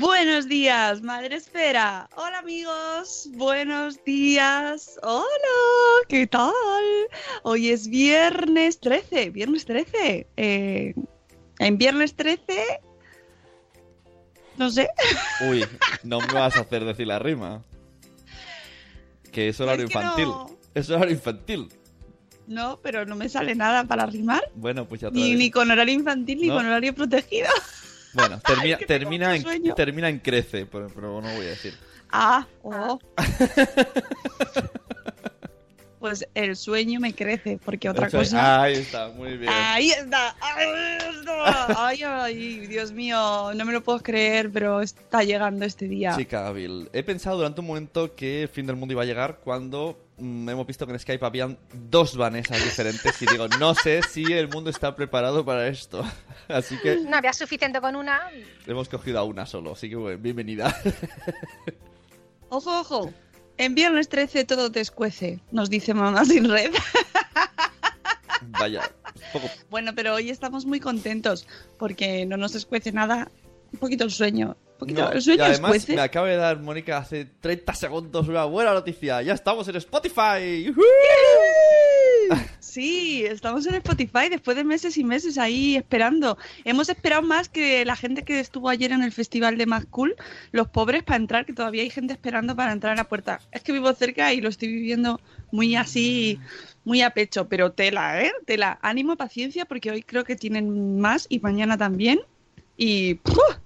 Buenos días, Madre Esfera. Hola amigos, buenos días. Hola, ¿qué tal? Hoy es viernes 13, viernes 13. Eh, en viernes 13, no sé. Uy, no me vas a hacer decir la rima. Que es horario Es que infantil. no. Es horario infantil. No, pero no me sale nada para rimar. Bueno, pues ya te Ni, ni con horario infantil ni No. con horario protegido. Bueno, termina, termina, en, termina en crece, pero, pero no voy a decir. Ah, oh. Pues el sueño me crece, porque otra Eso cosa. Ahí está, muy bien. Ahí está, ahí está. Ay, ay, Dios mío, no me lo puedo creer, pero está llegando este día. Chica Bill, he pensado durante un momento que el fin del mundo iba a llegar cuando hemos visto que en Skype habían dos Vanessas diferentes y digo, no sé si el mundo está preparado para esto. Así que No había suficiente con una. hemos cogido a una solo, así que bueno, bienvenida. Ojo, ojo. En viernes 13 todo te escuece, nos dice mamá sin red. Vaya, poco Bueno, pero hoy estamos muy contentos porque no nos escuece nada. Un poquito el sueño. Poquito No, el sueño y además escuece. me acaba de dar Mónica hace 30 segundos una buena noticia. Ya estamos en Spotify. Sí, estamos en Spotify después de meses y meses ahí esperando. Hemos esperado más que la gente que estuvo ayer en el festival de Más Cool, los pobres para entrar, que todavía hay gente esperando para entrar a la puerta. Es que vivo cerca y lo estoy viviendo muy así, muy a pecho, pero tela, ¿eh? Tela. Ánimo, paciencia, porque hoy creo que tienen más y mañana también. Y ¡puf!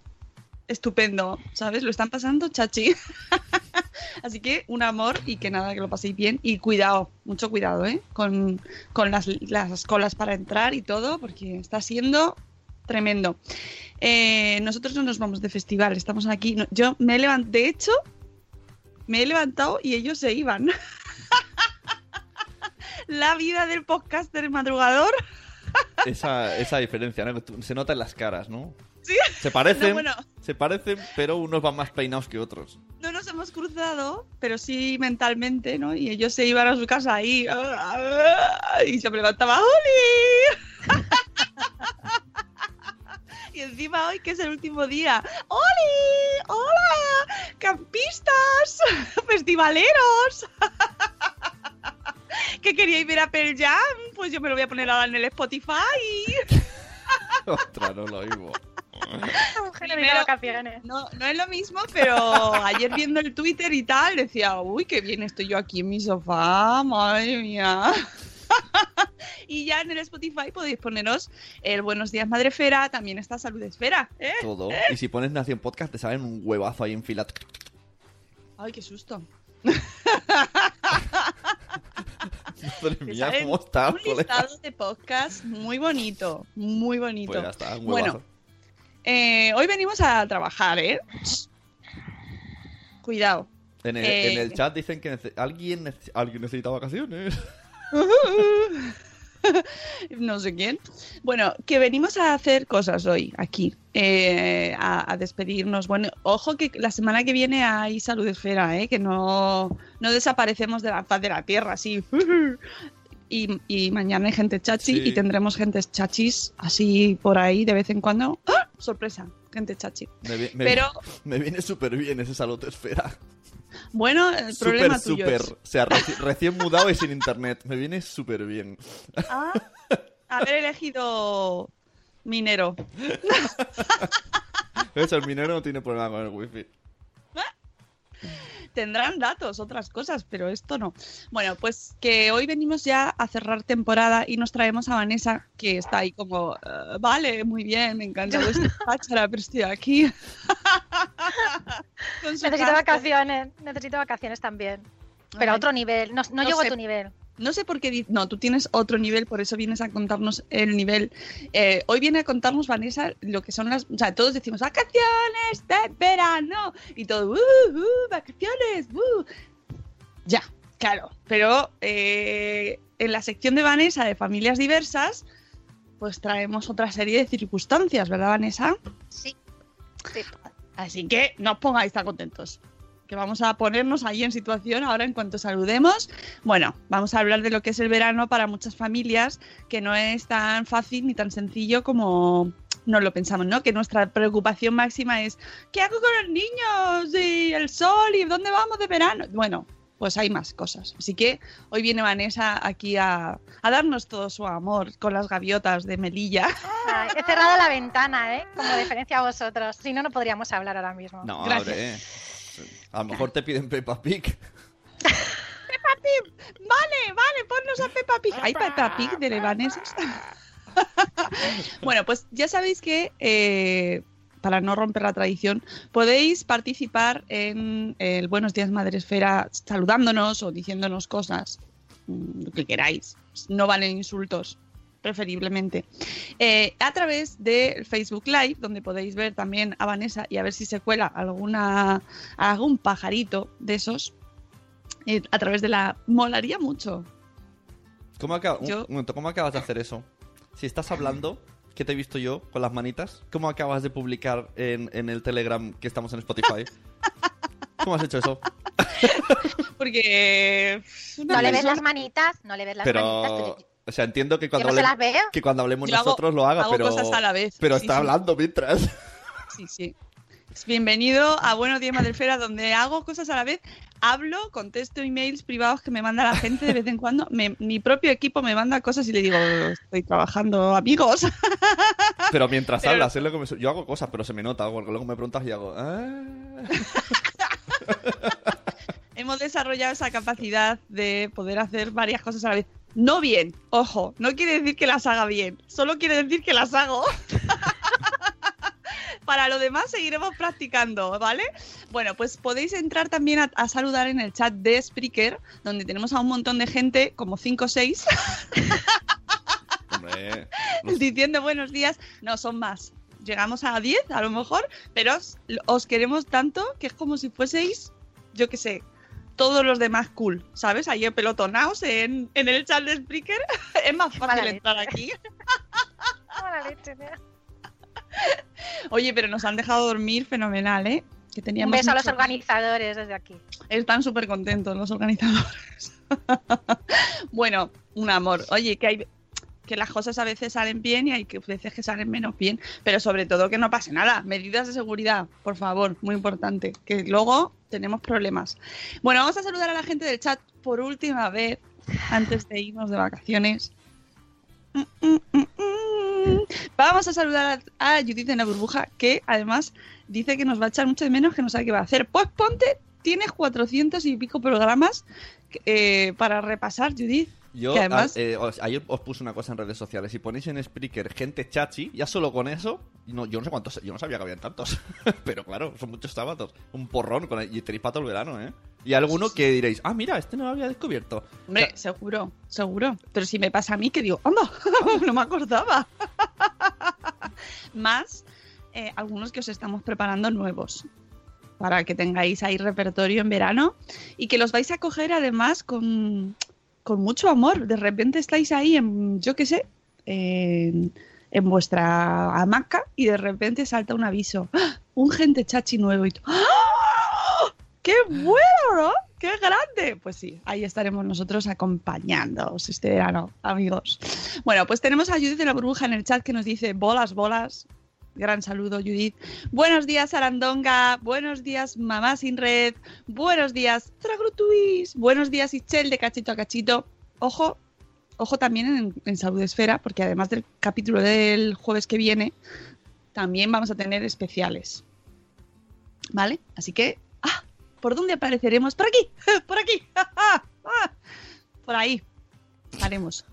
Estupendo, ¿sabes? Lo están pasando chachi. Así que un amor y que nada, que lo paséis bien. Y cuidado, mucho cuidado, ¿eh? Con, con las, las colas para entrar y todo, porque está siendo tremendo. Eh, nosotros no nos vamos de festival, estamos aquí. No, yo me he levantado, de hecho, me he levantado y ellos se iban. La vida del podcaster madrugador. Esa, esa diferencia, ¿no? Se nota en las caras, ¿no? Sí. Se parecen, No, bueno. Se parecen, pero unos van más peinados que otros. No nos hemos cruzado, pero sí mentalmente, ¿no? Y ellos se iban a su casa ahí y se me levantaba ¡Oli! y encima hoy que es el último día ¡Oli! ¡Hola! ¡Campistas! ¡Festivaleros! ¿Que queríais ver a Pearl Jam? Pues yo me lo voy a poner ahora en el Spotify. Ostras, no lo oigo. Mujer vacaciones. No, no es lo mismo, pero ayer viendo el Twitter y tal, decía, uy, qué bien estoy yo aquí en mi sofá, madre mía. y ya en el Spotify podéis poneros el Buenos Días Madrefera, también está Salud Esfera, ¿eh? Todo. Y si pones Nación Podcast, te salen un huevazo ahí en fila. Ay, qué susto. Madre mía, ¿cómo está, Un listado de podcast muy bonito, muy bonito. Pues ya está, un bueno, huevazo. Eh, hoy venimos a trabajar, ¿eh? Cuidado. En el, eh, en el chat dicen que nece- alguien, alguien necesita vacaciones. no sé quién. Bueno, que venimos a hacer cosas hoy aquí, eh, a, a despedirnos. Bueno, ojo que la semana que viene hay salud esfera, ¿eh? que no, no desaparecemos de la faz de la tierra, así. Y, y mañana hay gente chachi Sí. y tendremos gente chachis así por ahí de vez en cuando. ¡Ah! Sorpresa, gente chachi. Me, vi- me- Pero- me viene súper bien ese salud esfera. Bueno, el Súper, problema tuyo súper. es O sea, reci- recién mudado y sin internet. Me viene súper bien. Ah, haber elegido minero. Eso, el minero no tiene problema con el wifi. Tendrán datos, otras cosas, pero esto no. Bueno, pues que hoy venimos ya a cerrar temporada y nos traemos a Vanessa, que está ahí como, "Eh, vale, muy bien, me encanta vuestra cháchara, pero estoy aquí. Necesito vacaciones, necesito vacaciones también. Pero a otro nivel, no, no No llego sé. a tu nivel. No sé por qué. No, tú tienes otro nivel, por eso vienes a contarnos el nivel. Eh, hoy viene a contarnos, Vanessa, lo que son las. O sea, todos decimos vacaciones de verano y todo. "Uh, uh, vacaciones! uh". Ya, claro. Pero eh, en la sección de Vanessa de familias diversas, pues traemos otra serie de circunstancias, ¿verdad, Vanessa? Sí. sí. Así que no os pongáis tan contentos. Que vamos a ponernos ahí en situación ahora en cuanto saludemos. Bueno, vamos a hablar de lo que es el verano para muchas familias, que no es tan fácil ni tan sencillo como nos lo pensamos, ¿no? Que nuestra preocupación máxima es ¿qué hago con los niños? Y el sol y dónde vamos de verano. Bueno, pues hay más cosas. Así que hoy viene Vanessa aquí a, a darnos todo su amor con las gaviotas de Melilla. Ay, he cerrado la ventana, ¿eh? Como diferencia a vosotros. Si no, no podríamos hablar ahora mismo. No, Gracias. abre. A lo mejor te piden Peppa Pig. Peppa Pig. Vale, vale, ponnos a Peppa Pig. ¿Hay Peppa Pig de Levaneses? bueno, pues ya sabéis que, eh, para no romper la tradición, podéis participar en el Buenos Días Madre Esfera saludándonos o diciéndonos cosas, mm, lo que queráis. No valen insultos, preferiblemente. Eh, a través del Facebook Live, donde podéis ver también a Vanessa y a ver si se cuela alguna, algún pajarito de esos eh, a través de la... Molaría mucho. ¿Cómo, acaba- un Yo- momento, ¿Cómo acabas de hacer eso? Si estás hablando, ¿qué te he visto yo con las manitas? ¿Cómo acabas de publicar en, en el Telegram que estamos en Spotify? ¿Cómo has hecho eso? Porque... No le ves las manitas, no le ves las manitas. Pero, pero- o sea, entiendo que ¿Que cuando, hablemos- que cuando hablemos Yo hago- nosotros lo haga, hago pero, cosas a la vez, pero sí, está sí. hablando mientras. Sí, sí. Bienvenido a Buenos Días Madrefera, donde hago cosas a la vez. Hablo, contesto emails privados que me manda la gente de vez en cuando. Me- mi propio equipo me manda cosas y le digo, estoy trabajando, amigos. Pero mientras Pero- hablas, es lo que me yo hago cosas, pero se me nota, porque luego me preguntas y hago... "Ah". Hemos desarrollado esa capacidad de poder hacer varias cosas a la vez. No bien, ojo, no quiere decir que las haga bien, solo quiere decir que las hago. Para lo demás seguiremos practicando, ¿vale? Bueno, pues podéis entrar también a, a saludar en el chat de Spreaker, donde tenemos a un montón de gente, como 5 o 6, Hombre, diciendo buenos días. No, son más. Llegamos a 10 a lo mejor, pero os, os queremos tanto que es como si fueseis, yo qué sé, todos los demás cool, ¿sabes? Ahí pelotonaos en, en el chat de Spreaker. es más fácil entrar aquí. Oye, pero nos han dejado dormir fenomenal, ¿eh? Que Un teníamos beso a los organizadores desde aquí. Están súper contentos los organizadores. bueno, un amor. Oye, que hay que las cosas a veces salen bien y hay que veces que salen menos bien, pero sobre todo que no pase nada. Medidas de seguridad, por favor, muy importante, que luego tenemos problemas. Bueno, vamos a saludar a la gente del chat por última vez antes de irnos de vacaciones. Vamos a saludar a, a Judith en la burbuja, que además dice que nos va a echar mucho de menos, que no sabe qué va a hacer. Pues ponte, tienes 400 y pico programas eh, para repasar, Judith. Yo además- a- eh, os- ayer os puse una cosa en redes sociales. Si ponéis en Spreaker gente chachi, ya solo con eso, no, yo no sé cuántos, yo no sabía que habían tantos. Pero claro, son muchos sábados. Un porrón con y tenéis para todo el verano, ¿eh? Y alguno que diréis, ah, mira, este no lo había descubierto. Hombre, seguro, seguro. Pero si me pasa a mí, que digo, anda, no me acordaba. Más eh, algunos que os estamos preparando nuevos para que tengáis ahí repertorio en verano y que los vais a coger además con, con mucho amor. De repente estáis ahí en, yo qué sé, en, en vuestra hamaca y de repente salta un aviso. ¡Ah! Un gente chachi nuevo y ¡Ah! ¡Qué bueno, ¿no? ¡Qué grande! Pues sí, ahí estaremos nosotros acompañándoos este verano, amigos. Bueno, pues tenemos a Judith de la Burbuja en el chat que nos dice bolas, bolas. Gran saludo, Judith. Buenos días, Arandonga. Buenos días, Mamá Sin Red. Buenos días, Tragrutuis. Buenos días, Ichel de Cachito a Cachito. Ojo, ojo también en, en Salud Esfera, porque además del capítulo del jueves que viene, también vamos a tener especiales. ¿Vale? Así que, ah, ¿por dónde apareceremos? Por aquí, por aquí, ah, por ahí. Haremos.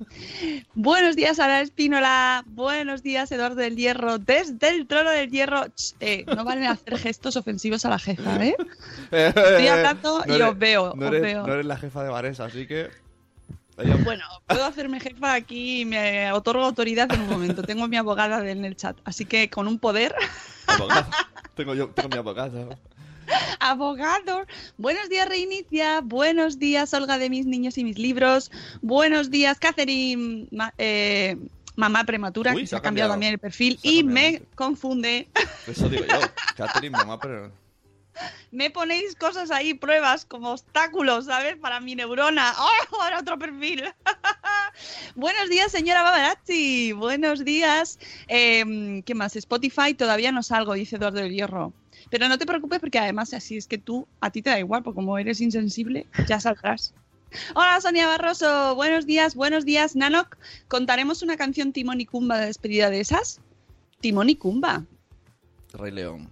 Buenos días, Ana Espínola. Buenos días, Eduardo del Hierro. Desde el trono del hierro. Ch, eh, no valen hacer gestos ofensivos a la jefa, ¿eh? Estoy hablando y os veo, No os eres, veo. no eres la jefa de Varesa, así que. Bueno, puedo hacerme jefa aquí y me otorgo autoridad en un momento. Tengo mi abogada en el chat, así que con un poder. Tengo, yo, tengo mi abogado. Abogado. Buenos días, Reinicia. Buenos días, Olga de mis niños y mis libros. Buenos días, Catherine, ma- eh, mamá prematura, Uy, que se ha cambiado cambiado. también el perfil y me confunde. Eso digo yo. Catherine, mamá, pero. Me ponéis cosas ahí, pruebas, como obstáculos, ¿sabes? Para mi neurona. ¡Oh! Ahora otro perfil. Buenos días, señora Babarazzi. Buenos días. Eh, ¿Qué más? Spotify todavía no salgo, dice Eduardo del Hierro. Pero no te preocupes porque además así es que tú, a ti te da igual, porque como eres insensible, ya saldrás. Hola Sonia Barroso, buenos días, buenos días Nanok. ¿Contaremos una canción Timón y Kumba de despedida de esas? Timón y Kumba. Rey León.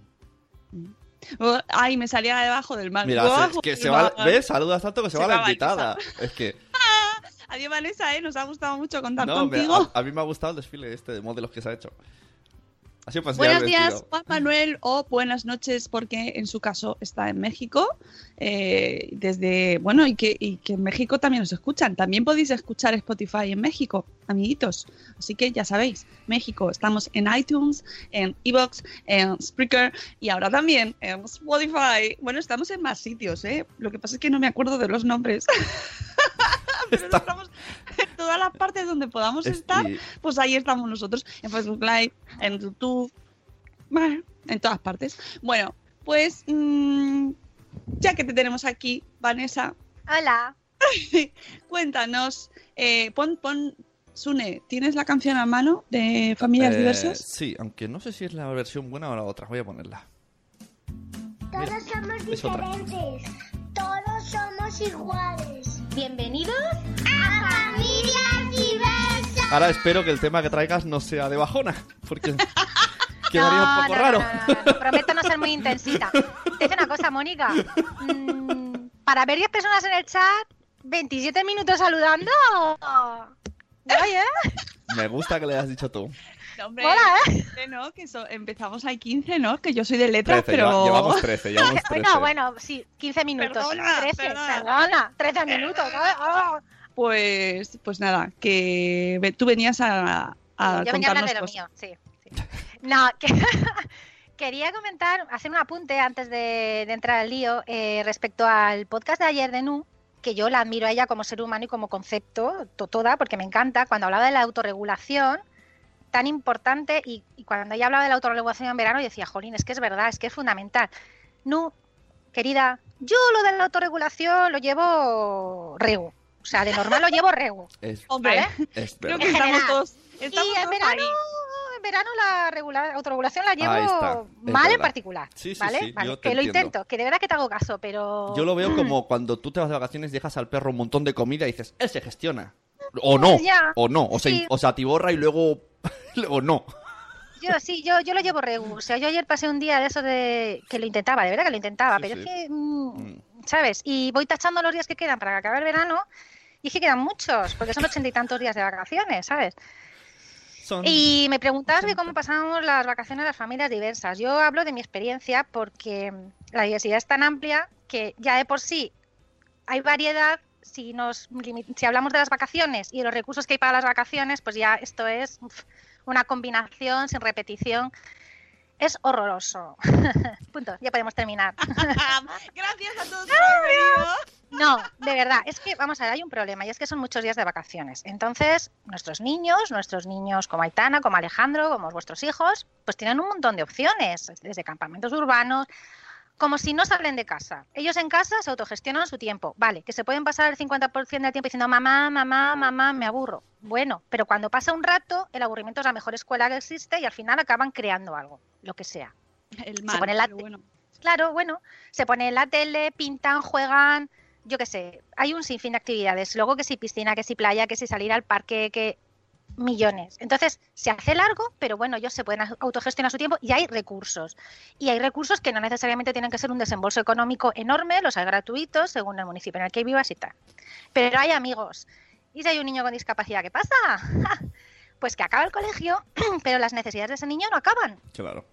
Oh, ay, me salía debajo del mar. Mira, se- es que se guau. va. ¿Ves? Saludas tanto que se, Se va la va invitada. Es que. Adiós Vanessa, ¿eh? nos ha gustado mucho contar No, me- contigo. a, a mí me ha gustado el desfile este de modelos que se ha hecho. Buenos días. Juan Manuel, o buenas noches, porque en su caso está en México. eh, desde, bueno, y que, y que en México también nos escuchan. También podéis escuchar Spotify en México, amiguitos. Así que ya sabéis, México, estamos en iTunes, en Evox, en Spreaker y ahora también en Spotify. Bueno, estamos en más sitios, ¿eh? Lo que pasa es que no me acuerdo de los nombres. Pero estamos en todas las partes donde podamos Es- estar, pues ahí estamos nosotros, en Facebook Live, en YouTube, bueno, en todas partes. Bueno, pues mm, ya que te tenemos aquí, Vanessa, Hola. cuéntanos, eh, pon, pon, Sune, ¿tienes la canción a mano de Familias Eh, Diversas? Sí, aunque no sé si es la versión buena o la otra. Voy a ponerla. Todos somos diferentes. Todos somos iguales. Bienvenidos a Familias Diversas. Ahora espero que el tema que traigas no sea de bajona, porque quedaría No, un poco no, raro. no, Prometo no ser muy intensita. Te una cosa, Mónica. Mm, para ver 10 personas en el chat, 27 minutos saludando. Guay, ¿eh? Me gusta que le hayas dicho tú. No, hombre, Hola, ¿eh? 15, ¿no? Que so- empezamos ahí 15, ¿no? Que yo soy de letras, 13, pero... lleva- llevamos 13, llevamos 13. Bueno, bueno, sí, 15 minutos. Perdona, 13, perdona. perdona, 13 minutos. ah. Pues, pues nada, que tú venías a, a Yo venía a hablar de lo cosas. mío, sí. sí. No, que quería comentar, hacer un apunte antes de, de entrar al lío eh, respecto al podcast de ayer de Nu, que yo la admiro a ella como ser humano y como concepto, to- toda, porque me encanta, cuando hablaba de la autorregulación, tan importante, y, y cuando ella hablaba de la autorregulación en verano, yo decía, jolín, es que es verdad, es que es fundamental. Nu, querida, yo lo de la autorregulación lo llevo regu. O sea, de normal lo llevo regu. Es, Hombre, ¿Vale? es creo verdad. que En estamos todos... Y en verano, ahí. en verano la regula- autorregulación la está, llevo mal en particular. Sí, sí, ¿vale? sí, Vale, yo te que lo intento, que de verdad que te hago caso, pero. Yo lo veo como cuando tú te vas de vacaciones, dejas al perro un montón de comida y dices, él se gestiona. O no, Ya, o no, o, se, sí. o se atiborra y luego, luego no. Yo sí, yo, yo lo llevo regu. O sea, yo ayer pasé un día de eso de que lo intentaba, de verdad que lo intentaba, Sí, pero sí. es que, mm, Mm. ¿sabes? Y voy tachando los días que quedan para que acabe el verano y es que quedan muchos, porque son ochenta y tantos días de vacaciones, ¿sabes? Son... Y me preguntabas que cómo pasamos las vacaciones las familias diversas. Yo hablo de mi experiencia porque la diversidad es tan amplia que ya de por sí hay variedad. Si, nos, si hablamos de las vacaciones y de los recursos que hay para las vacaciones, pues ya esto es una combinación sin repetición. Es horroroso. Punto, ya podemos terminar. Gracias a todos por haber No, de verdad, es que, vamos a ver, hay un problema y es que son muchos días de vacaciones. Entonces, nuestros niños, nuestros niños como Aitana, como Alejandro, como vuestros hijos, pues tienen un montón de opciones, desde campamentos urbanos, como si no salen de casa. Ellos en casa se autogestionan su tiempo. Vale, que se pueden pasar el 50% del tiempo diciendo mamá, mamá, mamá, me aburro. Bueno, pero cuando pasa un rato, el aburrimiento es la mejor escuela que existe y al final acaban creando algo, lo que sea. El Se mal, pone la bueno. Claro, bueno, se pone la tele, pintan, juegan, yo qué sé, hay un sinfín de actividades. Luego que si piscina, que si playa, que si salir al parque, que millones. Entonces, se hace largo, pero bueno, ellos se pueden autogestionar su tiempo y hay recursos. Y hay recursos que no necesariamente tienen que ser un desembolso económico enorme, los hay gratuitos según el municipio en el que vivas y tal. Pero hay amigos. ¿Y si hay un niño con discapacidad, qué pasa? Pues que acaba el colegio, pero las necesidades de ese niño no acaban Claro.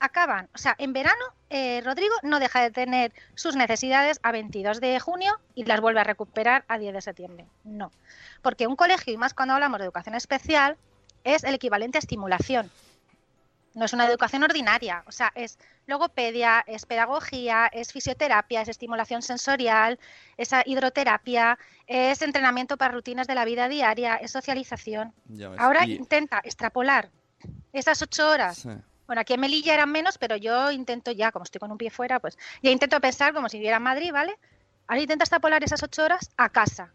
Acaban. O sea, en verano, eh, Rodrigo no deja de tener sus necesidades a 22 de junio y las vuelve a recuperar a 10 de septiembre. No. Porque un colegio, y más cuando hablamos de educación especial, es el equivalente a estimulación. No es una educación ordinaria. O sea, es logopedia, es pedagogía, es fisioterapia, es estimulación sensorial, es hidroterapia, es entrenamiento para rutinas de la vida diaria, es socialización. Ahora Y- intenta extrapolar esas ocho horas Sí. Bueno, aquí en Melilla eran menos, pero yo intento ya, como estoy con un pie fuera, pues ya intento pensar como si viviera en Madrid, ¿vale? Ahora intenta extrapolar esas ocho horas a casa.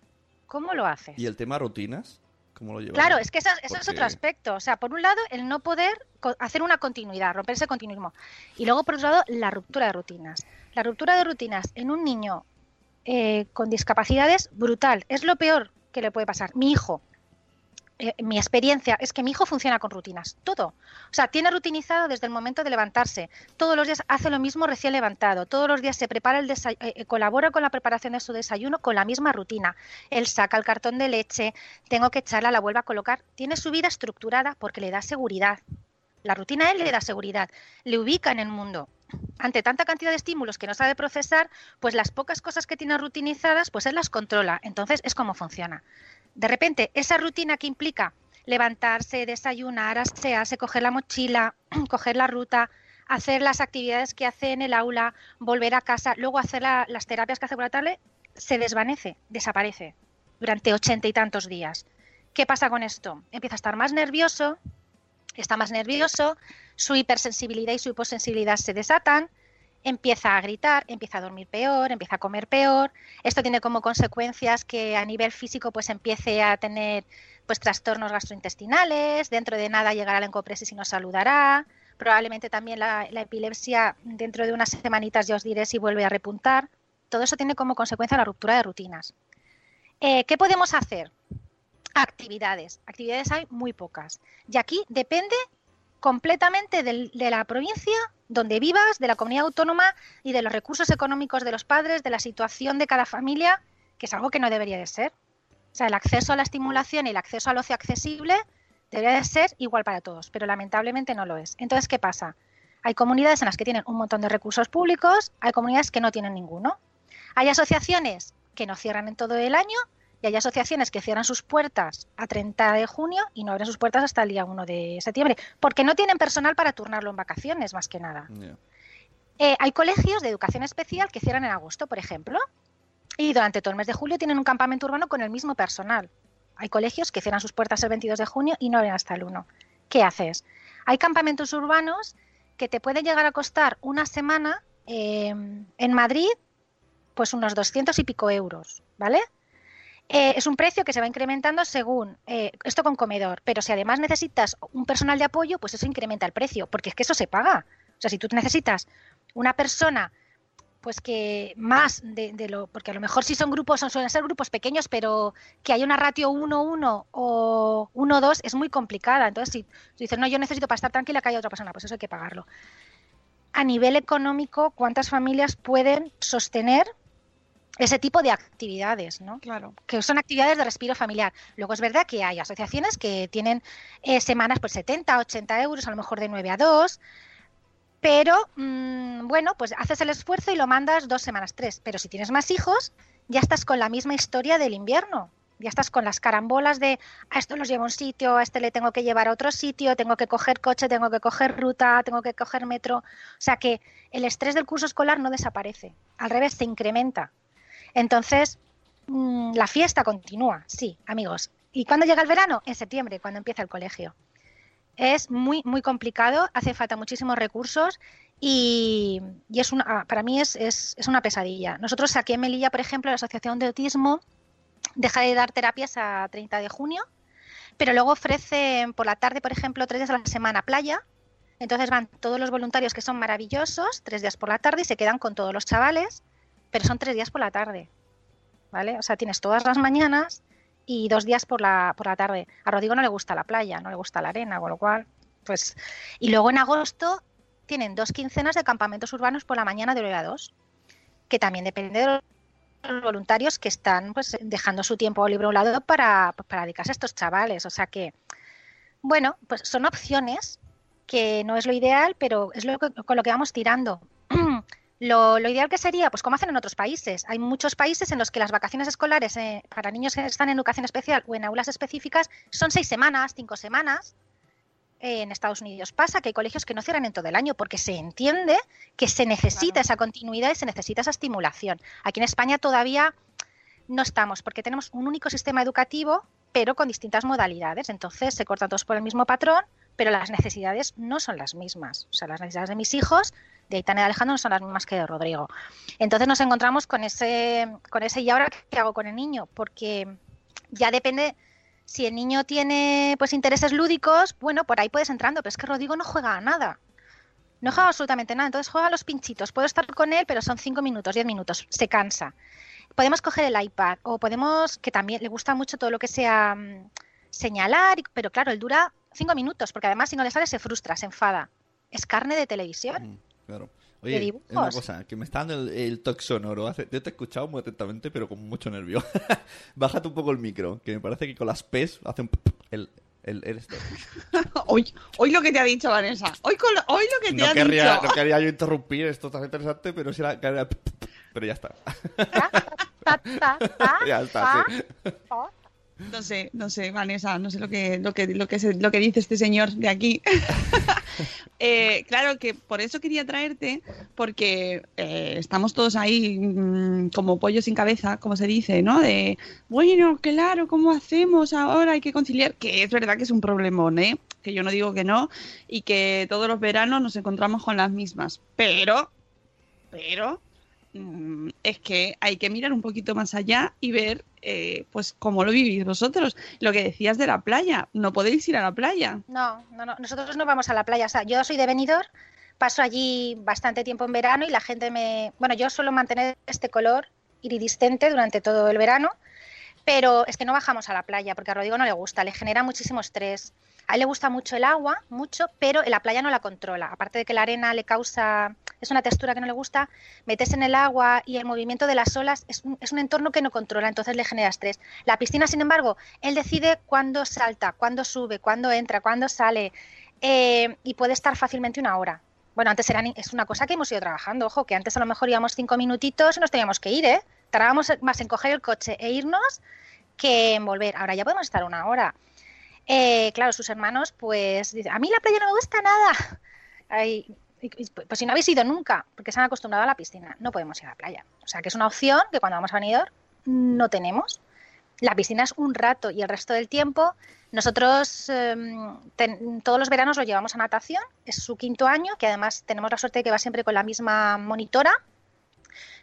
¿Cómo lo haces? ¿Y el tema rutinas? ¿Cómo lo llevas? Claro, es que eso, eso es otro aspecto. O sea, por un lado, el no poder hacer una continuidad, romper ese continuismo. Y luego, por otro lado, la ruptura de rutinas. La ruptura de rutinas en un niño eh, con discapacidades, brutal. Es lo peor que le puede pasar. Mi hijo, eh, mi experiencia es que mi hijo funciona con rutinas, todo. O sea, tiene rutinizado desde el momento de levantarse. Todos los días hace lo mismo recién levantado. Todos los días se prepara el desay- eh, eh, colabora con la preparación de su desayuno con la misma rutina. Él saca el cartón de leche, tengo que echarla, la vuelve a colocar. Tiene su vida estructurada porque le da seguridad. La rutina a él le da seguridad, le ubica en el mundo. Ante tanta cantidad de estímulos que no sabe procesar, pues las pocas cosas que tiene rutinizadas, pues él las controla. Entonces es como funciona. De repente, esa rutina que implica levantarse, desayunar, asearse, coger la mochila, coger la ruta, hacer las actividades que hace en el aula, volver a casa, luego hacer la- las terapias que hace por la tarde, se desvanece, desaparece durante ochenta y tantos días. ¿Qué pasa con esto? Empieza a estar más nervioso, está más nervioso, su hipersensibilidad y su hiposensibilidad se desatan, empieza a gritar, empieza a dormir peor, empieza a comer peor. Esto tiene como consecuencias que a nivel físico pues empiece a tener pues trastornos gastrointestinales, dentro de nada llegará la encopresis y no saludará. Probablemente también la, la epilepsia dentro de unas semanitas ya os diré si vuelve a repuntar. Todo eso tiene como consecuencia la ruptura de rutinas. Eh, ¿Qué podemos hacer? Actividades. Actividades hay muy pocas. Y aquí depende completamente de la provincia donde vivas, de la comunidad autónoma y de los recursos económicos de los padres, de la situación de cada familia, que es algo que no debería de ser. O sea, el acceso a la estimulación y el acceso al ocio accesible debería de ser igual para todos, pero lamentablemente no lo es. Entonces, ¿qué pasa? Hay comunidades en las que tienen un montón de recursos públicos, hay comunidades que no tienen ninguno. Hay asociaciones que no cierran en todo el año y hay asociaciones que cierran sus puertas a 30 de junio y no abren sus puertas hasta el día 1 de septiembre, porque no tienen personal para turnarlo en vacaciones, más que nada. Eh, hay colegios de educación especial que cierran en agosto, por ejemplo, y durante todo el mes de julio tienen un campamento urbano con el mismo personal. Hay colegios que cierran sus puertas el 22 de junio y no abren hasta el 1. ¿Qué haces? Hay campamentos urbanos que te pueden llegar a costar una semana eh, en Madrid, pues unos 200 y pico euros, ¿vale? Eh, es un precio que se va incrementando según eh, esto con comedor, pero si además necesitas un personal de apoyo, pues eso incrementa el precio, porque es que eso se paga. O sea, si tú necesitas una persona, pues que más de, lo, porque a lo mejor si son grupos, suelen ser grupos pequeños, pero que hay una ratio 1-1 o 1-2 es muy complicada. Entonces, si tú dices, no, yo necesito para estar tranquila que haya otra persona, pues eso hay que pagarlo. A nivel económico, ¿cuántas familias pueden sostener ese tipo de actividades, ¿no? Claro. Que son actividades de respiro familiar. Luego es verdad que hay asociaciones que tienen eh, semanas por 70, 80 euros, a lo mejor de 9 a 2, pero mm, bueno, pues haces el esfuerzo y lo mandas dos semanas, tres. Pero si tienes más hijos, ya estás con la misma historia del invierno. Ya estás con las carambolas de a esto los llevo a un sitio, a este le tengo que llevar a otro sitio, tengo que coger coche, tengo que coger ruta, tengo que coger metro. O sea que el estrés del curso escolar no desaparece, al revés, se incrementa. Entonces, mm, la fiesta continúa, sí, amigos. ¿Y cuándo llega el verano? En septiembre, cuando empieza el colegio. Es muy, muy complicado, hace falta muchísimos recursos y, y es una, para mí es, es, es una pesadilla. Nosotros aquí en Melilla, por ejemplo, la Asociación de Autismo deja de dar terapias a 30 de junio, pero luego ofrecen por la tarde, por ejemplo, tres días a la semana playa. Entonces van todos los voluntarios que son maravillosos, tres días por la tarde y se quedan con todos los chavales, pero son tres días por la tarde. ¿Vale? O sea, tienes todas las mañanas y dos días por la, por la tarde. A Rodrigo no le gusta la playa, no le gusta la arena, con lo cual, pues. Y luego en agosto tienen dos quincenas de campamentos urbanos por la mañana de 9 a 2, que también depende de los voluntarios que están pues dejando su tiempo libre a un lado para, para dedicarse a estos chavales. O sea que, bueno, pues son opciones que no es lo ideal, pero es lo que, con lo que vamos tirando. Lo, lo, ideal que sería, pues como hacen en otros países. Hay muchos países en los que las vacaciones escolares eh, para niños que están en educación especial o en aulas específicas son seis semanas, cinco semanas. Eh, en Estados Unidos pasa que hay colegios que no cierran en todo el año porque se entiende que se necesita claro. esa continuidad y se necesita esa estimulación. Aquí en España todavía no estamos porque tenemos un único sistema educativo pero con distintas modalidades. Entonces se cortan todos por el mismo patrón, pero las necesidades no son las mismas. O sea, las necesidades de mis hijos de Aitana y Alejandro no son las mismas que de Rodrigo. Entonces nos encontramos con ese, con ese y ahora qué hago con el niño, porque ya depende si el niño tiene pues intereses lúdicos, bueno, por ahí puedes entrando, pero es que Rodrigo no juega a nada. No juega absolutamente nada, entonces juega a los pinchitos. Puedo estar con él, pero son cinco minutos, diez minutos, se cansa. Podemos coger el iPad o podemos, que también le gusta mucho todo lo que sea um, señalar, pero claro, él dura cinco minutos, porque además si no le sale se frustra, se enfada. Es carne de televisión. Claro. Oye, una cosa, que me está dando el, el toque sonoro. Yo te he escuchado muy atentamente, pero con mucho nervio. Bájate un poco el micro, que me parece que con las P's hace un... El, el, el hoy, hoy lo que te ha dicho Vanessa. Hoy, con lo, hoy lo que te no ha querría, dicho. No quería yo interrumpir, esto está interesante, pero si era... Pero ya está. ya está, sí. No sé, no sé, Vanessa, no sé lo que, lo que, lo que, lo que dice este señor de aquí. eh, claro que por eso quería traerte, porque eh, estamos todos ahí mmm, como pollos sin cabeza, como se dice, ¿no? De, bueno, claro, ¿cómo hacemos ahora? Hay que conciliar, que es verdad que es un problemón, ¿eh? Que yo no digo que no, y que todos los veranos nos encontramos con las mismas. Pero, pero, es que hay que mirar un poquito más allá y ver eh, pues cómo lo vivís vosotros. Lo que decías de la playa, no podéis ir a la playa. No, no, no, nosotros no vamos a la playa. O sea, yo soy de Benidorm, paso allí bastante tiempo en verano y la gente me... Bueno, yo suelo mantener este color iridiscente durante todo el verano, pero es que no bajamos a la playa porque a Rodrigo no le gusta, le genera muchísimo estrés. A él le gusta mucho el agua, mucho, pero en la playa no la controla. Aparte de que la arena le causa, es una textura que no le gusta, metes en el agua y el movimiento de las olas es un, es un entorno que no controla, entonces le genera estrés. La piscina, sin embargo, él decide cuándo salta, cuándo sube, cuándo entra, cuándo sale eh, y puede estar fácilmente una hora. Bueno, antes era, es una cosa que hemos ido trabajando, ojo, que antes a lo mejor íbamos cinco minutitos y nos teníamos que ir, ¿eh? Tardábamos más en coger el coche e irnos que en volver. Ahora ya podemos estar una hora. Eh, claro, sus hermanos, pues dicen, a mí la playa no me gusta nada. Ay, pues si no habéis ido nunca, porque se han acostumbrado a la piscina, no podemos ir a la playa. O sea, que es una opción que cuando vamos a Benidorm no tenemos. La piscina es un rato y el resto del tiempo nosotros eh, ten, todos los veranos lo llevamos a natación, es su quinto año, que además tenemos la suerte de que va siempre con la misma monitora.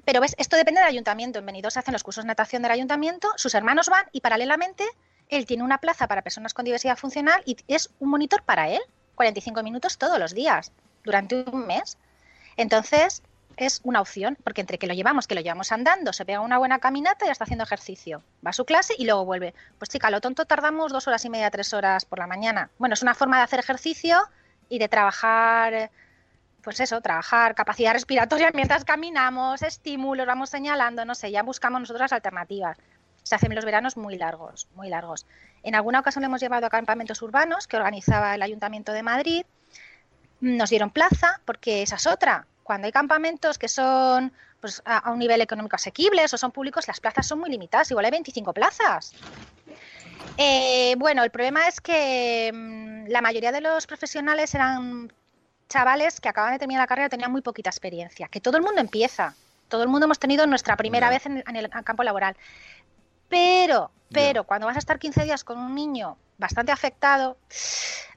Pero ves, esto depende del ayuntamiento. En se hacen los cursos de natación del ayuntamiento, sus hermanos van y paralelamente él tiene una plaza para personas con diversidad funcional y es un monitor para él, 45 minutos todos los días, durante un mes. Entonces, es una opción, porque entre que lo llevamos, que lo llevamos andando, se pega una buena caminata y está haciendo ejercicio. Va a su clase y luego vuelve. Pues chica, lo tonto tardamos dos horas y media, tres horas por la mañana. Bueno, es una forma de hacer ejercicio y de trabajar, pues eso, trabajar capacidad respiratoria mientras caminamos, estímulos, vamos señalando, no sé, ya buscamos nosotras alternativas se hacen los veranos muy largos, muy largos. En alguna ocasión hemos llevado a campamentos urbanos que organizaba el Ayuntamiento de Madrid. Nos dieron plaza, porque esa es otra. Cuando hay campamentos que son pues, a, un nivel económico asequibles o son públicos, las plazas son muy limitadas. Igual hay 25 plazas. Eh, bueno, el problema es que mmm, la mayoría de los profesionales eran chavales que acaban de terminar la carrera tenían muy poquita experiencia. Que todo el mundo empieza. todo el mundo hemos tenido nuestra primera vez en, en el campo laboral. Pero, pero, cuando vas a estar 15 días con un niño bastante afectado,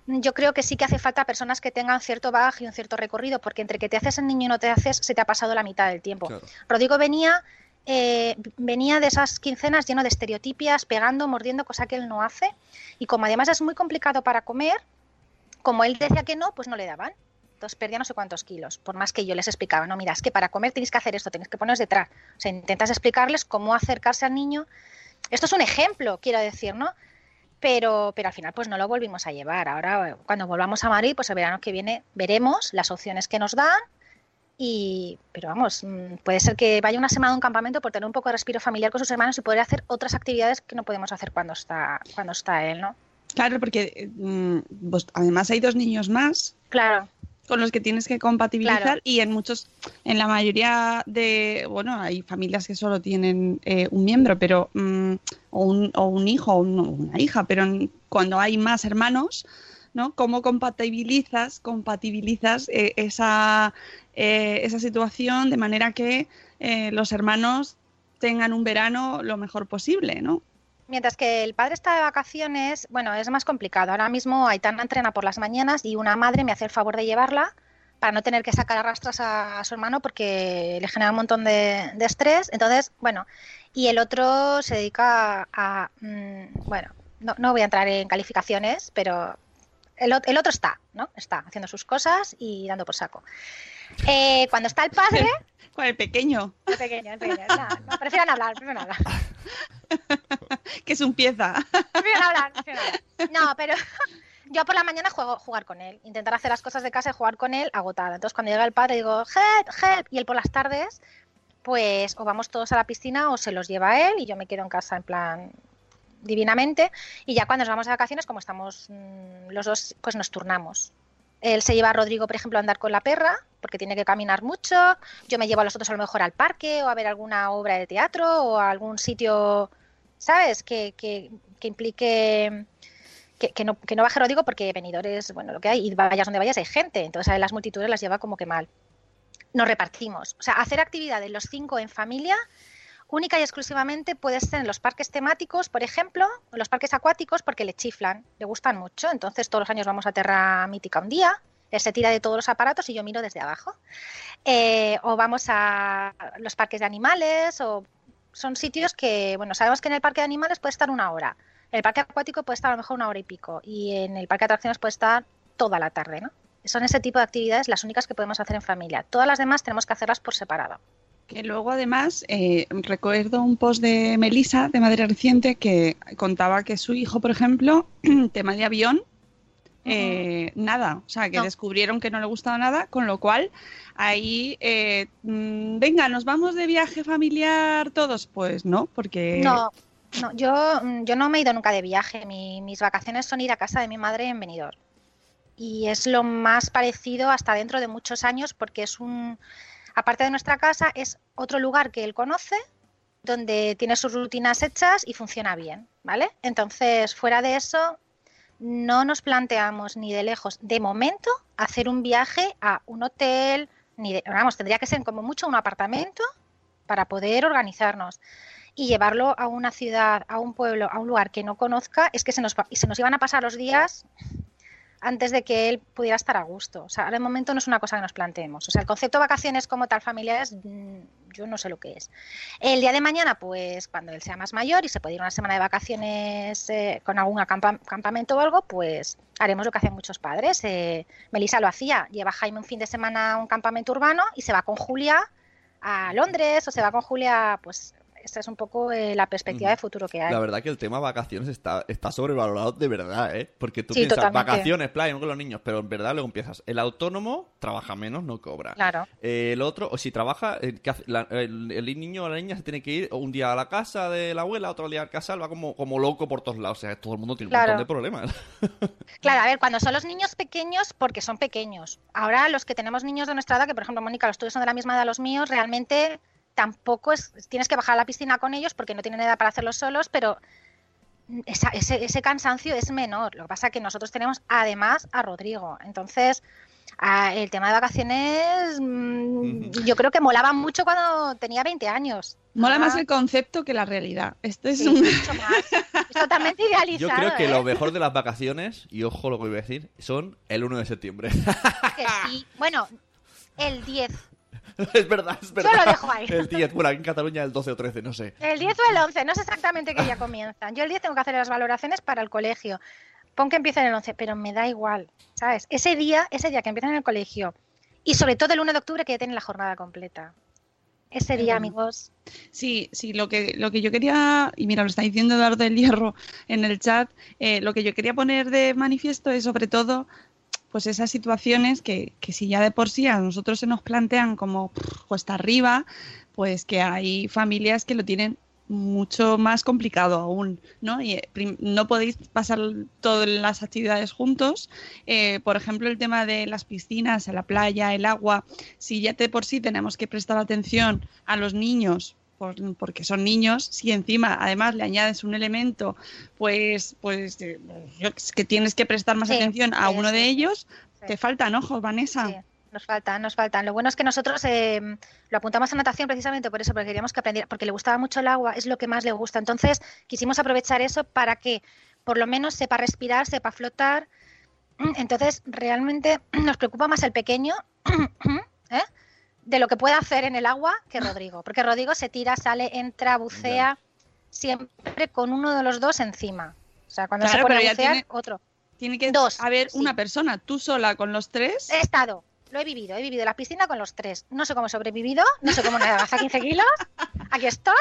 yo creo que sí que hace falta personas que tengan cierto bagaje y un cierto recorrido, porque entre que te haces el niño y no te haces, se te ha pasado la mitad del tiempo. Rodrigo venía, eh, venía de esas quincenas lleno de estereotipias, pegando, mordiendo, cosa que él no hace. Y como además es muy complicado para comer, como él decía que no, pues no le daban. Entonces perdía no sé cuántos kilos, por más que yo les explicaba, no, mira, es que para comer tienes que hacer esto, tienes que poneros detrás. O sea, intentas explicarles cómo acercarse al niño. Esto es un ejemplo, quiero decir, ¿no? Pero, pero al final pues no lo volvimos a llevar. Ahora, cuando volvamos a Madrid, pues el verano que viene veremos las opciones que nos dan. Y, pero vamos, mm, puede ser que vaya una semana a un campamento por tener un poco de respiro familiar con sus hermanos y poder hacer otras actividades que no podemos hacer cuando está, cuando está él, ¿no? Claro, porque mm, pues, además hay dos niños más. Claro con los que tienes que compatibilizar y en muchos, en la mayoría de, bueno, hay familias que solo tienen eh, un miembro, pero mm, o, un, o, un, hijo o una hija, pero cuando hay más hermanos, ¿no? ¿Cómo compatibilizas, compatibilizas eh, esa, eh, esa situación de manera que los hermanos tengan un verano lo mejor posible, ¿no? Mientras que el padre está de vacaciones, bueno, es más complicado. Ahora mismo Aitana entrena por las mañanas y una madre me hace el favor de llevarla para no tener que sacar arrastras a, su hermano porque le genera un montón de, estrés. Entonces, bueno, y el otro se dedica a, mm, bueno, no, voy a entrar en calificaciones, pero el, el, otro está, ¿no? Está haciendo sus cosas y dando por saco. Eh, cuando está el padre... Con el pequeño. El pequeño, el pequeño. No, prefiero hablar, prefiero hablar. que es un pieza. Prefiero hablar, prefiero hablar. No, pero yo por la mañana juego jugar con él, intentar hacer las cosas de casa y jugar con él agotada. Entonces cuando llega el padre digo, help, help, y él por las tardes, pues o vamos todos a la piscina o se los lleva él y yo me quedo en casa en plan divinamente y ya cuando nos vamos de vacaciones, como estamos mmm, los dos, pues nos turnamos. Él se lleva a Rodrigo, por ejemplo, a andar con la perra, porque tiene que caminar mucho. Yo me llevo a los otros a lo mejor al parque o a ver alguna obra de teatro o a algún sitio, ¿sabes? Que, que, que implique que, no, que no baje Rodrigo porque venidores, bueno, lo que hay, y vayas donde vayas hay gente. Entonces a las multitudes las lleva como que mal. Nos repartimos. O sea, hacer actividades los cinco en familia única y exclusivamente puede ser en los parques temáticos, por ejemplo, o los parques acuáticos, porque le chiflan, le gustan mucho. Entonces, todos los años vamos a Terra Mítica un día, él se tira de todos los aparatos y yo miro desde abajo. Eh, o vamos a los parques de animales, o son sitios que, bueno, sabemos que en el parque de animales puede estar una hora, en el parque acuático puede estar a lo mejor una hora y pico, y en el parque de atracciones puede estar toda la tarde, ¿no? Son ese tipo de actividades las únicas que podemos hacer en familia. Todas las demás tenemos que hacerlas por separado. Que luego, además, eh, recuerdo un post de Melissa, de Madre Reciente, que contaba que su hijo, por ejemplo, tema de avión, eh, nada, o sea, que descubrieron que no le gustaba nada, con lo cual ahí, eh, mm, venga, nos vamos de viaje familiar todos, pues no, porque... No, no yo, mm, yo no me he ido nunca de viaje, mis vacaciones son ir a casa de mi madre en Benidorm. Y es lo más parecido hasta dentro de muchos años porque es un aparte de nuestra casa, es otro lugar que él conoce, donde tiene sus rutinas hechas y funciona bien, ¿vale? Entonces, fuera de eso, no nos planteamos ni de lejos, de momento, hacer un viaje a un hotel, ni de, vamos, tendría que ser como mucho un apartamento para poder organizarnos y llevarlo a una ciudad, a un pueblo, a un lugar que no conozca, es que se nos, se nos iban a pasar los días antes de que él pudiera estar a gusto. O sea, ahora de momento no es una cosa que nos planteemos. O sea, el concepto de vacaciones como tal familiares, mm, yo no sé lo que es. El día de mañana, pues cuando él sea más mayor y se puede ir una semana de vacaciones eh, con algún campamento o algo, pues haremos lo que hacen muchos padres. Eh, Melissa lo hacía, lleva Jaime un fin de semana a un campamento urbano y se va con Julia a Londres o se va con Julia pues esta es un poco eh, la perspectiva de futuro que hay. La verdad que el tema vacaciones está, está sobrevalorado de verdad, ¿eh? Porque tú piensas vacaciones, playa, no con los niños, pero en verdad luego empiezas. El autónomo trabaja menos, no cobra. Claro. Eh, el otro, o si trabaja, eh, el, niño o la niña se tiene que ir un día a la casa de la abuela, otro día al casal, va como, como loco por todos lados. O sea, todo el mundo tiene un montón de problemas. claro, a ver, cuando son los niños pequeños, porque son pequeños. Ahora los que tenemos niños de nuestra edad, que por ejemplo, Mónica, los tuyos son de la misma edad los míos, realmente tampoco es, tienes que bajar a la piscina con ellos porque no tienen edad para hacerlo solos, pero ese, ese, cansancio es menor. Lo que pasa es que nosotros tenemos además a Rodrigo. Entonces, el tema de vacaciones, mm, yo creo que molaba mucho cuando tenía 20 años. Mola Ah, más el concepto que la realidad. Esto es sí, un... mucho más. Es totalmente idealizado. Yo creo que ¿eh? lo mejor de las vacaciones, y ojo lo que voy a decir, son el 1 de septiembre. Que sí. Bueno, el 10. es verdad, es Yo verdad. lo dejo ahí. El 10, bueno, aquí en Cataluña el 12 o 13, no sé. El 10 o el 11, no sé exactamente qué día comienzan. Yo el 10 tengo que hacer las valoraciones para el colegio. Pon que empiecen el 11, pero me da igual, ¿sabes? Ese día, ese día que empiezan en el colegio y sobre todo el 1 de octubre que ya tienen la jornada completa. Ese día, amigos. Sí, sí, lo que, lo que yo quería, y mira, lo está diciendo Eduardo del Hierro en el chat, eh, lo que yo quería poner de manifiesto es sobre todo pues esas situaciones que, que si ya de por sí a nosotros se nos plantean como cuesta arriba, pues que hay familias que lo tienen mucho más complicado aún, ¿no? Y eh, no podéis pasar todas las actividades juntos. Eh, por ejemplo, el tema de las piscinas, la playa, el agua, si ya de por sí tenemos que prestar atención a los niños por- porque son niños, si encima además le añades un elemento, pues, pues eh, que tienes que prestar más Sí, atención a sí, uno de ellos, sí. te faltan ojos, Vanessa. Sí, nos faltan, nos faltan. Lo bueno es que nosotros eh, lo apuntamos a natación precisamente por eso, porque queríamos que aprendiera, porque le gustaba mucho el agua, es lo que más le gusta. Entonces quisimos aprovechar eso para que por lo menos sepa respirar, sepa flotar. Entonces realmente nos preocupa más el pequeño ¿eh? De lo que puede hacer en el agua que Rodrigo, porque Rodrigo se tira, sale, entra, bucea, siempre con uno de los dos encima. O sea, cuando se pone a bucear, tiene- otro. Tiene que Dos, haber sí. una persona, tú sola con los tres. He estado, lo he vivido, he vivido la piscina con los tres. No sé cómo he sobrevivido, no sé cómo nadar hasta 15 kilos. Aquí estoy,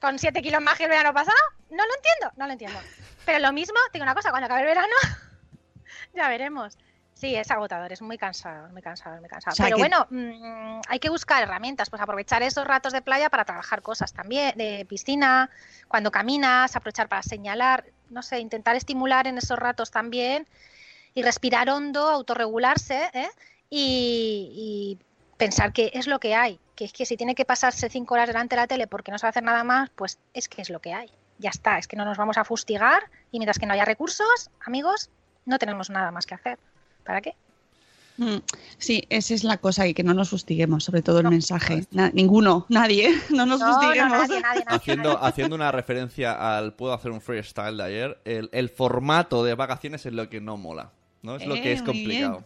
con 7 kilos más que el verano pasado. No lo entiendo, no lo entiendo. Pero lo mismo, tengo una cosa, cuando acabe el verano, ya veremos. Sí, es agotador, es muy cansado, muy cansado, muy cansado. O sea Pero que- bueno, mm, hay que buscar herramientas, pues aprovechar esos ratos de playa para trabajar cosas también, de piscina, cuando caminas, aprovechar para señalar, no sé, intentar estimular en esos ratos también y respirar hondo, autorregularse ¿eh? y, y pensar que es lo que hay, que es que si tiene que pasarse cinco horas delante de la tele porque no sabe hacer nada más, pues es que es lo que hay. Ya está, es que no nos vamos a fustigar y mientras que no haya recursos, amigos, no tenemos nada más que hacer. ¿Para qué? Mm, Sí, esa es la cosa y que no nos fustiguemos, sobre todo el mensaje. Na- ninguno, nadie, no nos No, no, fustiguemos. nadie, nadie, nadie. Haciendo, haciendo una referencia al puedo hacer un freestyle de ayer, el, el formato de vacaciones es lo que no mola, ¿no? Es lo Eh, que es muy complicado.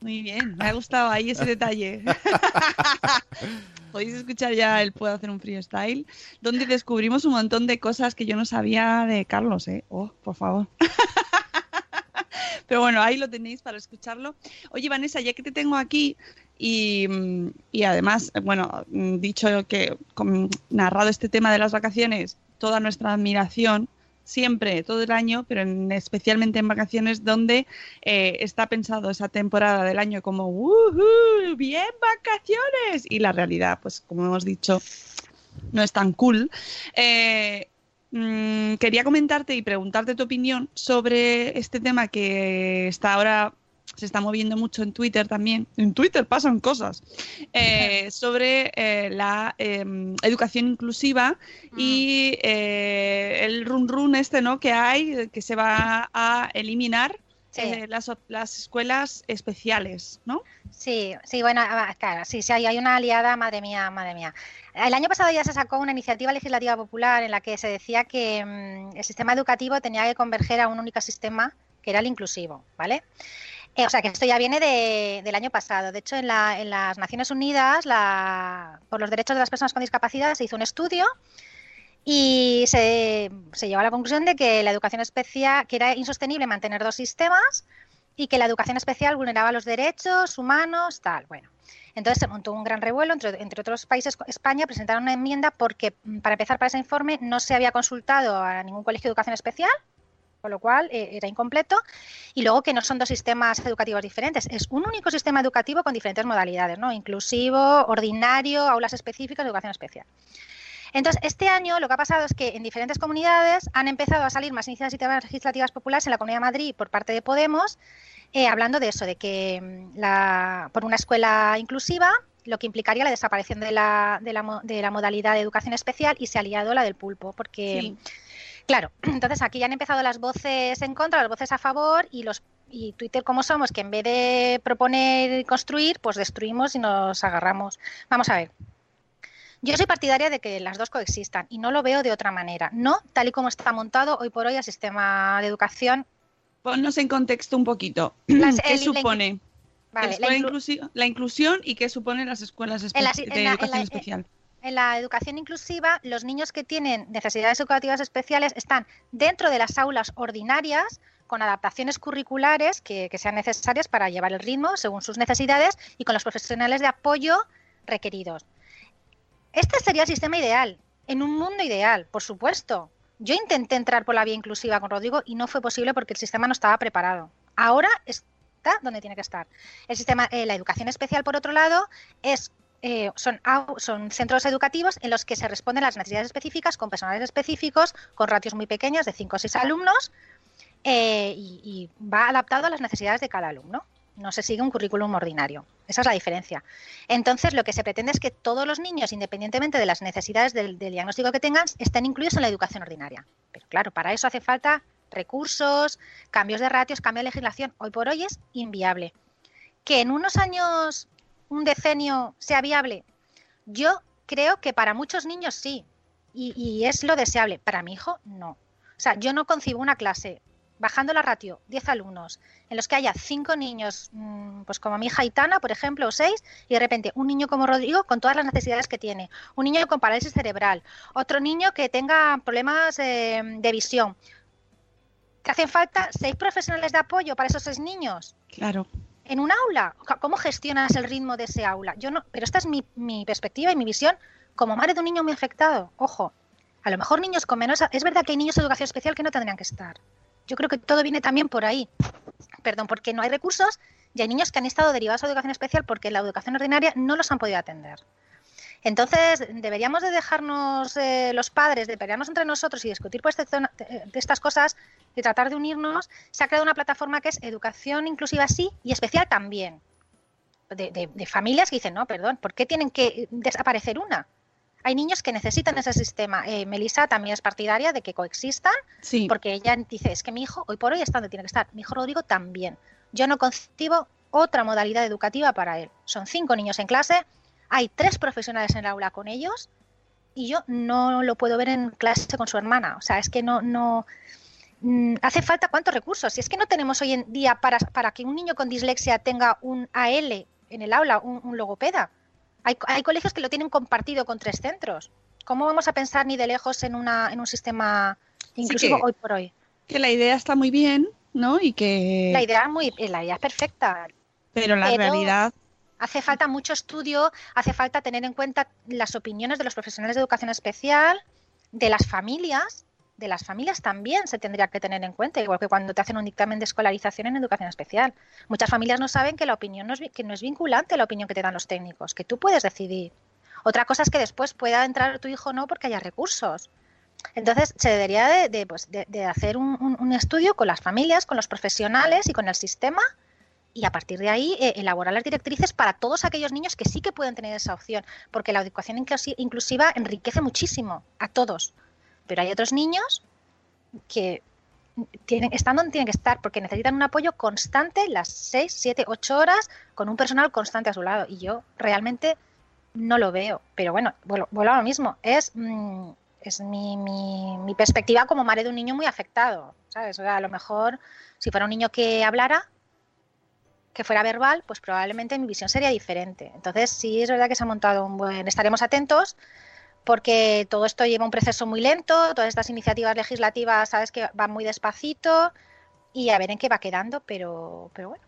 Muy bien, me ha gustado ahí ese detalle. Podéis escuchar ya el Puedo hacer un freestyle, donde descubrimos un montón de cosas que yo no sabía de Carlos, ¿eh? Oh, por favor. Pero bueno, ahí lo tenéis para escucharlo. Oye, Vanessa, ya que te tengo aquí y, mm, y además, bueno, mm, dicho que narrado este tema de las vacaciones, toda nuestra admiración siempre, todo el año, pero en- especialmente en vacaciones donde eh, está pensado esa temporada del año como. ¡Bien vacaciones! Y la realidad, pues como hemos dicho, no es tan cool. Eh, mm, quería comentarte y preguntarte tu opinión sobre este tema que está ahora se está moviendo mucho en Twitter también. En Twitter pasan cosas eh, sobre eh, la eh, educación inclusiva y eh, el run run este, ¿no? Que hay que se va a eliminar Sí. eh, las, las escuelas especiales, ¿no? Sí, sí, bueno, ah, claro, sí, sí, hay, hay una aliada, madre mía, madre mía. El año pasado ya se sacó una iniciativa legislativa popular en la que se decía que mm, el sistema educativo tenía que converger a un único sistema, que era el inclusivo, ¿vale? Eh, o sea, que esto ya viene de- del año pasado. De hecho, en, la- en las Naciones Unidas, la- por los derechos de las personas con discapacidad, se hizo un estudio y se, se a la conclusión de que la educación especial, que era insostenible mantener dos sistemas y que la educación especial vulneraba los derechos humanos, tal. Bueno, entonces se montó un gran revuelo, entre, entre otros países, España presentaron una enmienda porque, mm, para empezar, para ese informe no se había consultado a ningún colegio de educación especial, con lo cual eh, era incompleto, y luego que no son dos sistemas educativos diferentes, es un único sistema educativo con diferentes modalidades, ¿no? Inclusivo, ordinario, aulas específicas, educación especial. Entonces, este año lo que ha pasado es que en diferentes comunidades han empezado a salir más iniciativas legislativas populares en la Comunidad de Madrid por parte de Podemos, eh, hablando de eso, de que mm, la, por una escuela inclusiva, lo que implicaría la desaparición de la, de la, de la modalidad de educación especial y se ha aliado la del pulpo, porque Sí. Claro, entonces aquí ya han empezado las voces en contra, las voces a favor y los y Twitter como somos, que en vez de proponer y construir, pues destruimos y nos agarramos. Vamos a ver. Yo soy partidaria de que las dos coexistan y no lo veo de otra manera. No tal y como está montado hoy por hoy el sistema de educación. Ponnos en contexto un poquito. Las- ¿Qué el- la supone? Vale, la inclu- inclusi- la inclusión y qué suponen las escuelas En la- de en educación especial. En la educación inclusiva, los niños que tienen necesidades educativas especiales están dentro de las aulas ordinarias con adaptaciones curriculares que, que sean necesarias para llevar el ritmo según sus necesidades y con los profesionales de apoyo requeridos. Este sería el sistema ideal, en un mundo ideal, por supuesto. Yo intenté entrar por la vía inclusiva con Rodrigo y no fue posible porque el sistema no estaba preparado. Ahora está donde tiene que estar. El sistema, eh, la educación especial, por otro lado, es eh, son, centros educativos en los que se responden las necesidades específicas con personales específicos, con ratios muy pequeños de 5 o 6 alumnos eh, y, y va adaptado a las necesidades de cada alumno. No se sigue un currículum ordinario. Esa es la diferencia. Entonces, lo que se pretende es que todos los niños, independientemente de las necesidades del, diagnóstico que tengan, estén incluidos en la educación ordinaria. Pero claro, para eso hace falta recursos, cambios de ratios, cambio de legislación. Hoy por hoy es inviable. Que en unos años, un decenio, sea viable, yo creo que para muchos niños sí. Y, y es lo deseable. Para mi hijo, no. O sea, yo no concibo una clase bajando la ratio 10 alumnos, en los que haya 5 niños, mm, pues como mi hija Itana, por ejemplo, o 6, y de repente un niño como Rodrigo con todas las necesidades que tiene, un niño con parálisis cerebral, otro niño que tenga problemas eh, de visión. ¿Te hacen falta seis profesionales de apoyo para esos seis niños? Claro. en un aula. ¿Cómo gestionas el ritmo de ese aula? Yo no, pero esta es mi, mi perspectiva y mi visión como madre de un niño muy afectado. Ojo, a lo mejor niños con menos... Es verdad que hay niños de educación especial que no tendrían que estar. Yo creo que todo viene también por ahí. Perdón, porque no hay recursos y hay niños que han estado derivados a educación especial porque la educación ordinaria no los han podido atender. Entonces, deberíamos de dejarnos eh, los padres, de pelearnos entre nosotros y discutir pues, de, de estas cosas y tratar de unirnos. Se ha creado una plataforma que es educación inclusiva sí y especial también. De, de, de familias que dicen, no, perdón, ¿por qué tienen que desaparecer una? Hay niños que necesitan ese sistema. Eh, Melissa también es partidaria de que coexistan, Sí. porque ella dice, es que mi hijo hoy por hoy está donde tiene que estar. Mi hijo Rodrigo también. Yo no concibo otra modalidad educativa para él. Son cinco niños en clase, hay tres profesionales en el aula con ellos y yo no lo puedo ver en clase con su hermana. O sea, es que no, no mm, hace falta cuántos recursos. Si es que no tenemos hoy en día para, para que un niño con dislexia tenga un AL en el aula, un, un logopeda. Hay, hay, colegios que lo tienen compartido con tres centros. ¿Cómo vamos a pensar ni de lejos en, una, en un sistema inclusivo que, hoy por hoy? Que la idea está muy bien, ¿no? Y que... La idea, muy, la idea es perfecta. Pero la pero realidad... Hace falta mucho estudio, hace falta tener en cuenta las opiniones de los profesionales de educación especial, de las familias, de las familias también se tendría que tener en cuenta, igual que cuando te hacen un dictamen de escolarización en educación especial. Muchas familias no saben que la opinión no es, que no es vinculante la opinión que te dan los técnicos, que tú puedes decidir. Otra cosa es que después pueda entrar tu hijo o no porque haya recursos. Entonces, se debería de, pues, de, hacer un, estudio con las familias, con los profesionales y con el sistema y a partir de ahí eh, elaborar las directrices para todos aquellos niños que sí que pueden tener esa opción, porque la educación inclusiva enriquece muchísimo a todos. Pero hay otros niños que tienen, están donde tienen que estar porque necesitan un apoyo constante las 6, 7, 8 horas con un personal constante a su lado. Y yo realmente no lo veo. Pero bueno, vuelvo, a lo mismo. Es, mm, es mi, mi, mi, perspectiva como madre de un niño muy afectado. ¿sabes? O sea, a lo mejor si fuera un niño que hablara, que fuera verbal, pues probablemente mi visión sería diferente. Entonces, sí es verdad que se ha montado un buen... Estaremos atentos porque todo esto lleva un proceso muy lento, todas estas iniciativas legislativas, sabes que van muy despacito y a ver en qué va quedando, pero, pero bueno.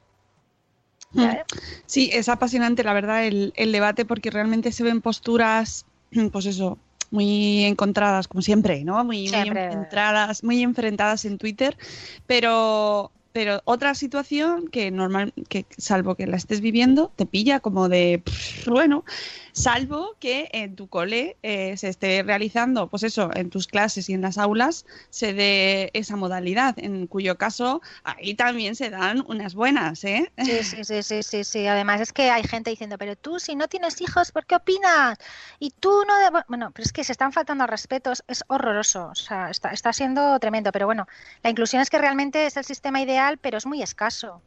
Sí, es apasionante, la verdad, el, el debate porque realmente se ven posturas, pues eso, muy encontradas, como siempre, ¿no? Muy, siempre. muy enfrentadas, muy enfrentadas en Twitter, pero pero otra situación que normal que salvo que la estés viviendo te pilla como de pff, bueno salvo que en tu cole eh, se esté realizando pues eso en tus clases y en las aulas se dé esa modalidad en cuyo caso ahí también se dan unas buenas ¿eh? sí sí sí sí sí además es que hay gente diciendo pero tú si no tienes hijos ¿por qué opinas? y tú no de... bueno pero es que se están faltando al respeto es, es horroroso o sea está, está siendo tremendo pero bueno la inclusión es que realmente es el sistema ideal, pero es muy escaso.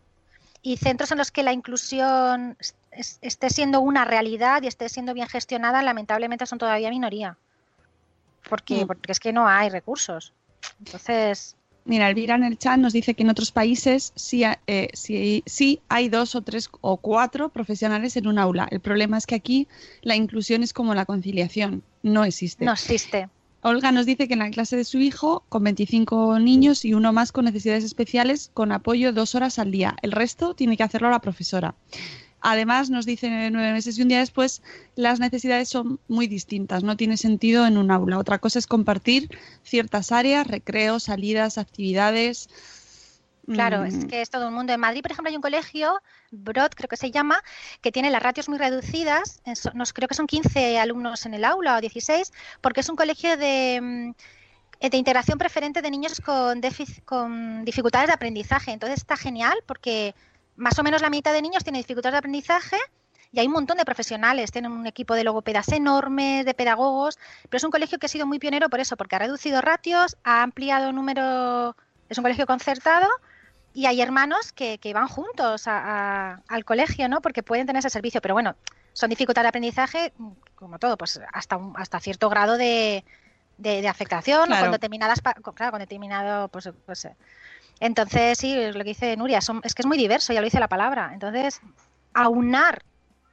Y centros en los que la inclusión es- esté siendo una realidad y esté siendo bien gestionada, lamentablemente son todavía minoría. Porque, Mm. porque es que no hay recursos. Entonces, Mira, Elvira en el chat nos dice que en otros países sí, eh, sí, sí hay dos o tres o cuatro profesionales en un aula. El problema es que aquí la inclusión es como la conciliación, no existe. no existe. Olga nos dice que en la clase de su hijo, con 25 niños y uno más con necesidades especiales, con apoyo dos horas al día. El resto tiene que hacerlo la profesora. Además, nos dice nueve meses y un día después, las necesidades son muy distintas, no tiene sentido en un aula. Otra cosa es compartir ciertas áreas, recreos, salidas, actividades. Claro, es Mm, que es todo un mundo. En Madrid, por ejemplo, hay un colegio, Brod creo que se llama, que tiene las ratios muy reducidas, nos, creo que son 15 alumnos en el aula o 16, porque es un colegio de, mm, de integración preferente de niños con, con dificultades de aprendizaje. Entonces está genial porque más o menos la mitad de niños tiene dificultades de aprendizaje y hay un montón de profesionales, tienen un equipo de logopedas enormes, de pedagogos, pero es un colegio que ha sido muy pionero por eso, porque ha reducido ratios, ha ampliado número, es un colegio concertado y hay hermanos que, que van juntos a- a- al colegio, ¿no? Porque pueden tener ese servicio, pero bueno, son dificultades de aprendizaje, como todo, pues hasta un- hasta cierto grado de, de, de afectación, Claro. con determinadas, claro, con determinado, pues, pues, eh. Entonces sí, lo que dice Nuria, son- es que es muy diverso, ya lo dice la palabra, entonces aunar,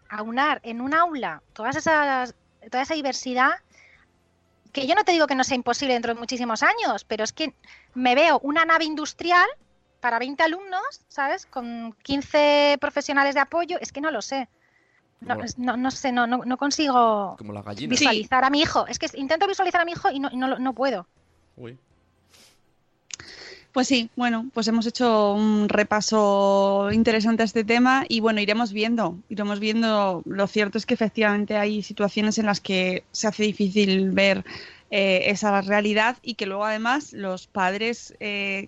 aunar en un aula todas esas, toda esa diversidad que yo no te digo que no sea imposible dentro de muchísimos años, pero es que me veo una nave industrial para 20 alumnos, ¿sabes? Con 15 profesionales de apoyo, es que no lo sé. No, no, no sé, no, no, no consigo Como visualizar a mi hijo. Es que intento visualizar a mi hijo y no, y no, no puedo. Uy. Pues sí, bueno, pues hemos hecho un repaso interesante a este tema y bueno, iremos viendo, iremos viendo. Lo cierto es que efectivamente hay situaciones en las que se hace difícil ver eh, esa realidad y que luego además los padres eh,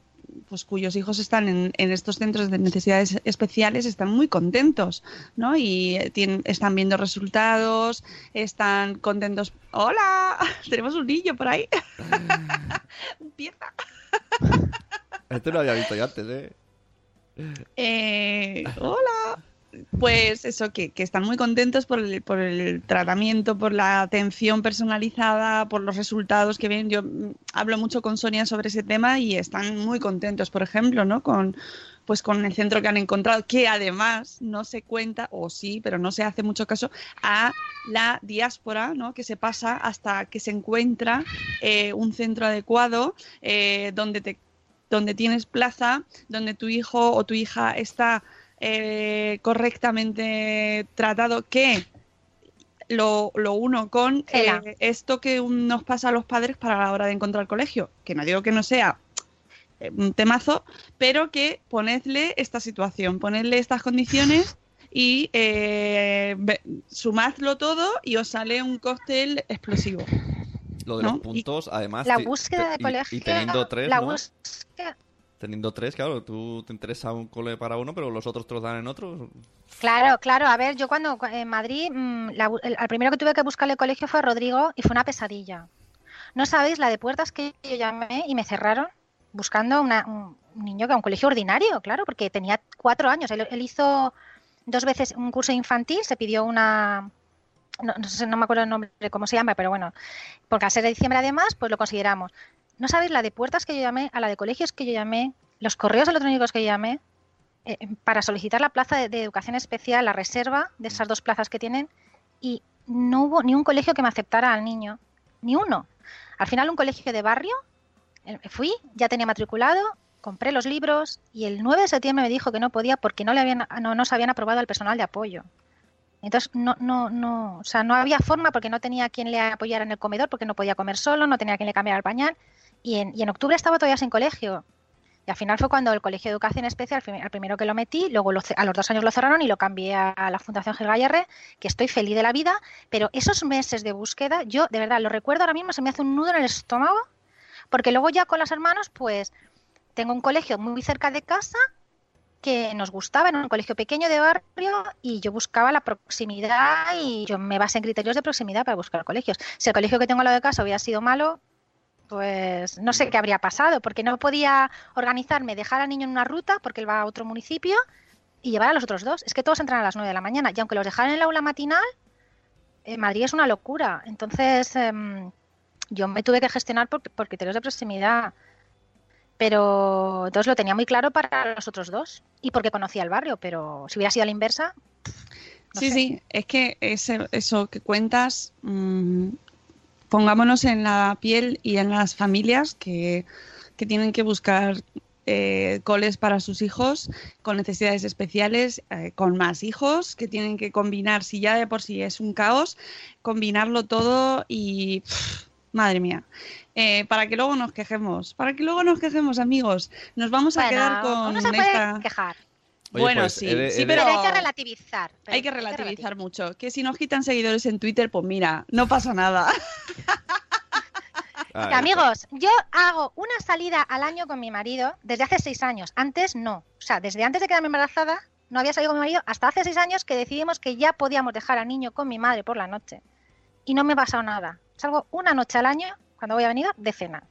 pues cuyos hijos están en, en estos centros de necesidades especiales están muy contentos, ¿no? Y eh, tienen- están viendo resultados, están contentos. ¡Hola! Tenemos un niño por ahí. Empieza. Este lo había visto yo antes, ¿eh? Eh, hola. Pues eso, que, que están muy contentos por el, por el tratamiento, por la atención personalizada, por los resultados que ven. Yo mm, hablo mucho con Sonia sobre ese tema y están muy contentos, por ejemplo, ¿no? Con, pues con el centro que han encontrado, que además no se cuenta, o sí, pero no se hace mucho caso, a la diáspora, ¿no? Que se pasa hasta que se encuentra eh, un centro adecuado eh, donde te donde tienes plaza, donde tu hijo o tu hija está eh, correctamente tratado, que lo, lo uno con eh, esto que nos pasa a los padres para la hora de encontrar colegio, que no digo que no sea eh, un temazo, pero que ponedle esta situación, ponedle estas condiciones y eh, sumadlo todo y os sale un cóctel explosivo. Lo de ¿No? los puntos, además. La búsqueda de y- colegio. Y, teniendo tres, la ¿no? búsqueda- Teniendo tres, claro, tú te interesa un cole para uno, pero los otros te los dan en otro. Claro, claro. A ver, yo cuando en Madrid, mm, la al primero que tuve que buscarle colegio fue a Rodrigo y fue una pesadilla. No sabéis la de puertas que yo llamé y me cerraron buscando una- un, un niño que a un colegio ordinario, claro, porque tenía cuatro años. Él, él hizo dos veces un curso infantil, se pidió una, no, no sé, no me acuerdo el nombre, cómo se llama, pero bueno, porque al ser de diciembre además, pues lo consideramos. No sabéis la de puertas que yo llamé, a la de colegios que yo llamé, los correos electrónicos que yo llamé, eh, para solicitar la plaza de, educación especial, la reserva de esas dos plazas que tienen, y no hubo ni un colegio que me aceptara al niño, ni uno. Al final un colegio de barrio, eh, fui, ya tenía matriculado, compré los libros y el 9 de septiembre me dijo que no podía porque no le habían no nos habían aprobado al personal de apoyo. Entonces no no no, o sea, no había forma porque no tenía quien le apoyara en el comedor porque no podía comer solo, no tenía quien le cambiara el pañal y en, y en octubre estaba todavía sin colegio. Y al final fue cuando el Colegio de Educación Especial, al prim- al primero que lo metí, luego lo a los dos años lo cerraron y lo cambié a, la Fundación Gil Gallarre, que estoy feliz de la vida, pero esos meses de búsqueda, yo de verdad lo recuerdo ahora mismo, se me hace un nudo en el estómago, porque luego ya con los hermanos, pues tengo un colegio muy cerca de casa que nos gustaba, era un colegio pequeño de barrio y yo buscaba la proximidad y yo me basé en criterios de proximidad para buscar colegios. Si el colegio que tengo al lado de casa hubiera sido malo, pues no sé qué habría pasado, porque no podía organizarme, dejar al niño en una ruta, porque él va a otro municipio, y llevar a los otros dos. Es que todos entran a las 9 de la mañana, y aunque los dejaran en el aula matinal, en Madrid es una locura. Entonces, em, yo me tuve que gestionar por, por criterios de proximidad. Pero entonces lo tenía muy claro para los otros dos. Y porque conocía el barrio, pero si hubiera sido a la inversa. no sí, sé. sí, es que ese- eso que cuentas, mm, pongámonos en la piel y en las familias que, que tienen que buscar eh, coles para sus hijos con necesidades especiales, eh, con más hijos, que tienen que combinar, si ya de por sí es un caos, combinarlo todo y... pff, madre mía. Eh, para que luego nos quejemos, para que luego nos quejemos, amigos. Nos vamos a Bueno, quedar con uno se puede esta... quejar. Oye, bueno, pues, sí, he de- sí, he pero Pero hay que relativizar. pero hay que hay que relativizar mucho. Que si nos quitan seguidores en Twitter, pues mira, no pasa nada. Ah, Que, amigos, yo hago una salida al año con mi marido desde hace seis años. Antes no. O sea, desde antes de quedarme embarazada, no había salido con mi marido hasta hace seis años que decidimos que ya podíamos dejar al niño con mi madre por la noche. Y no me ha pasado nada. Salgo una noche al año, cuando voy a venir, de cena.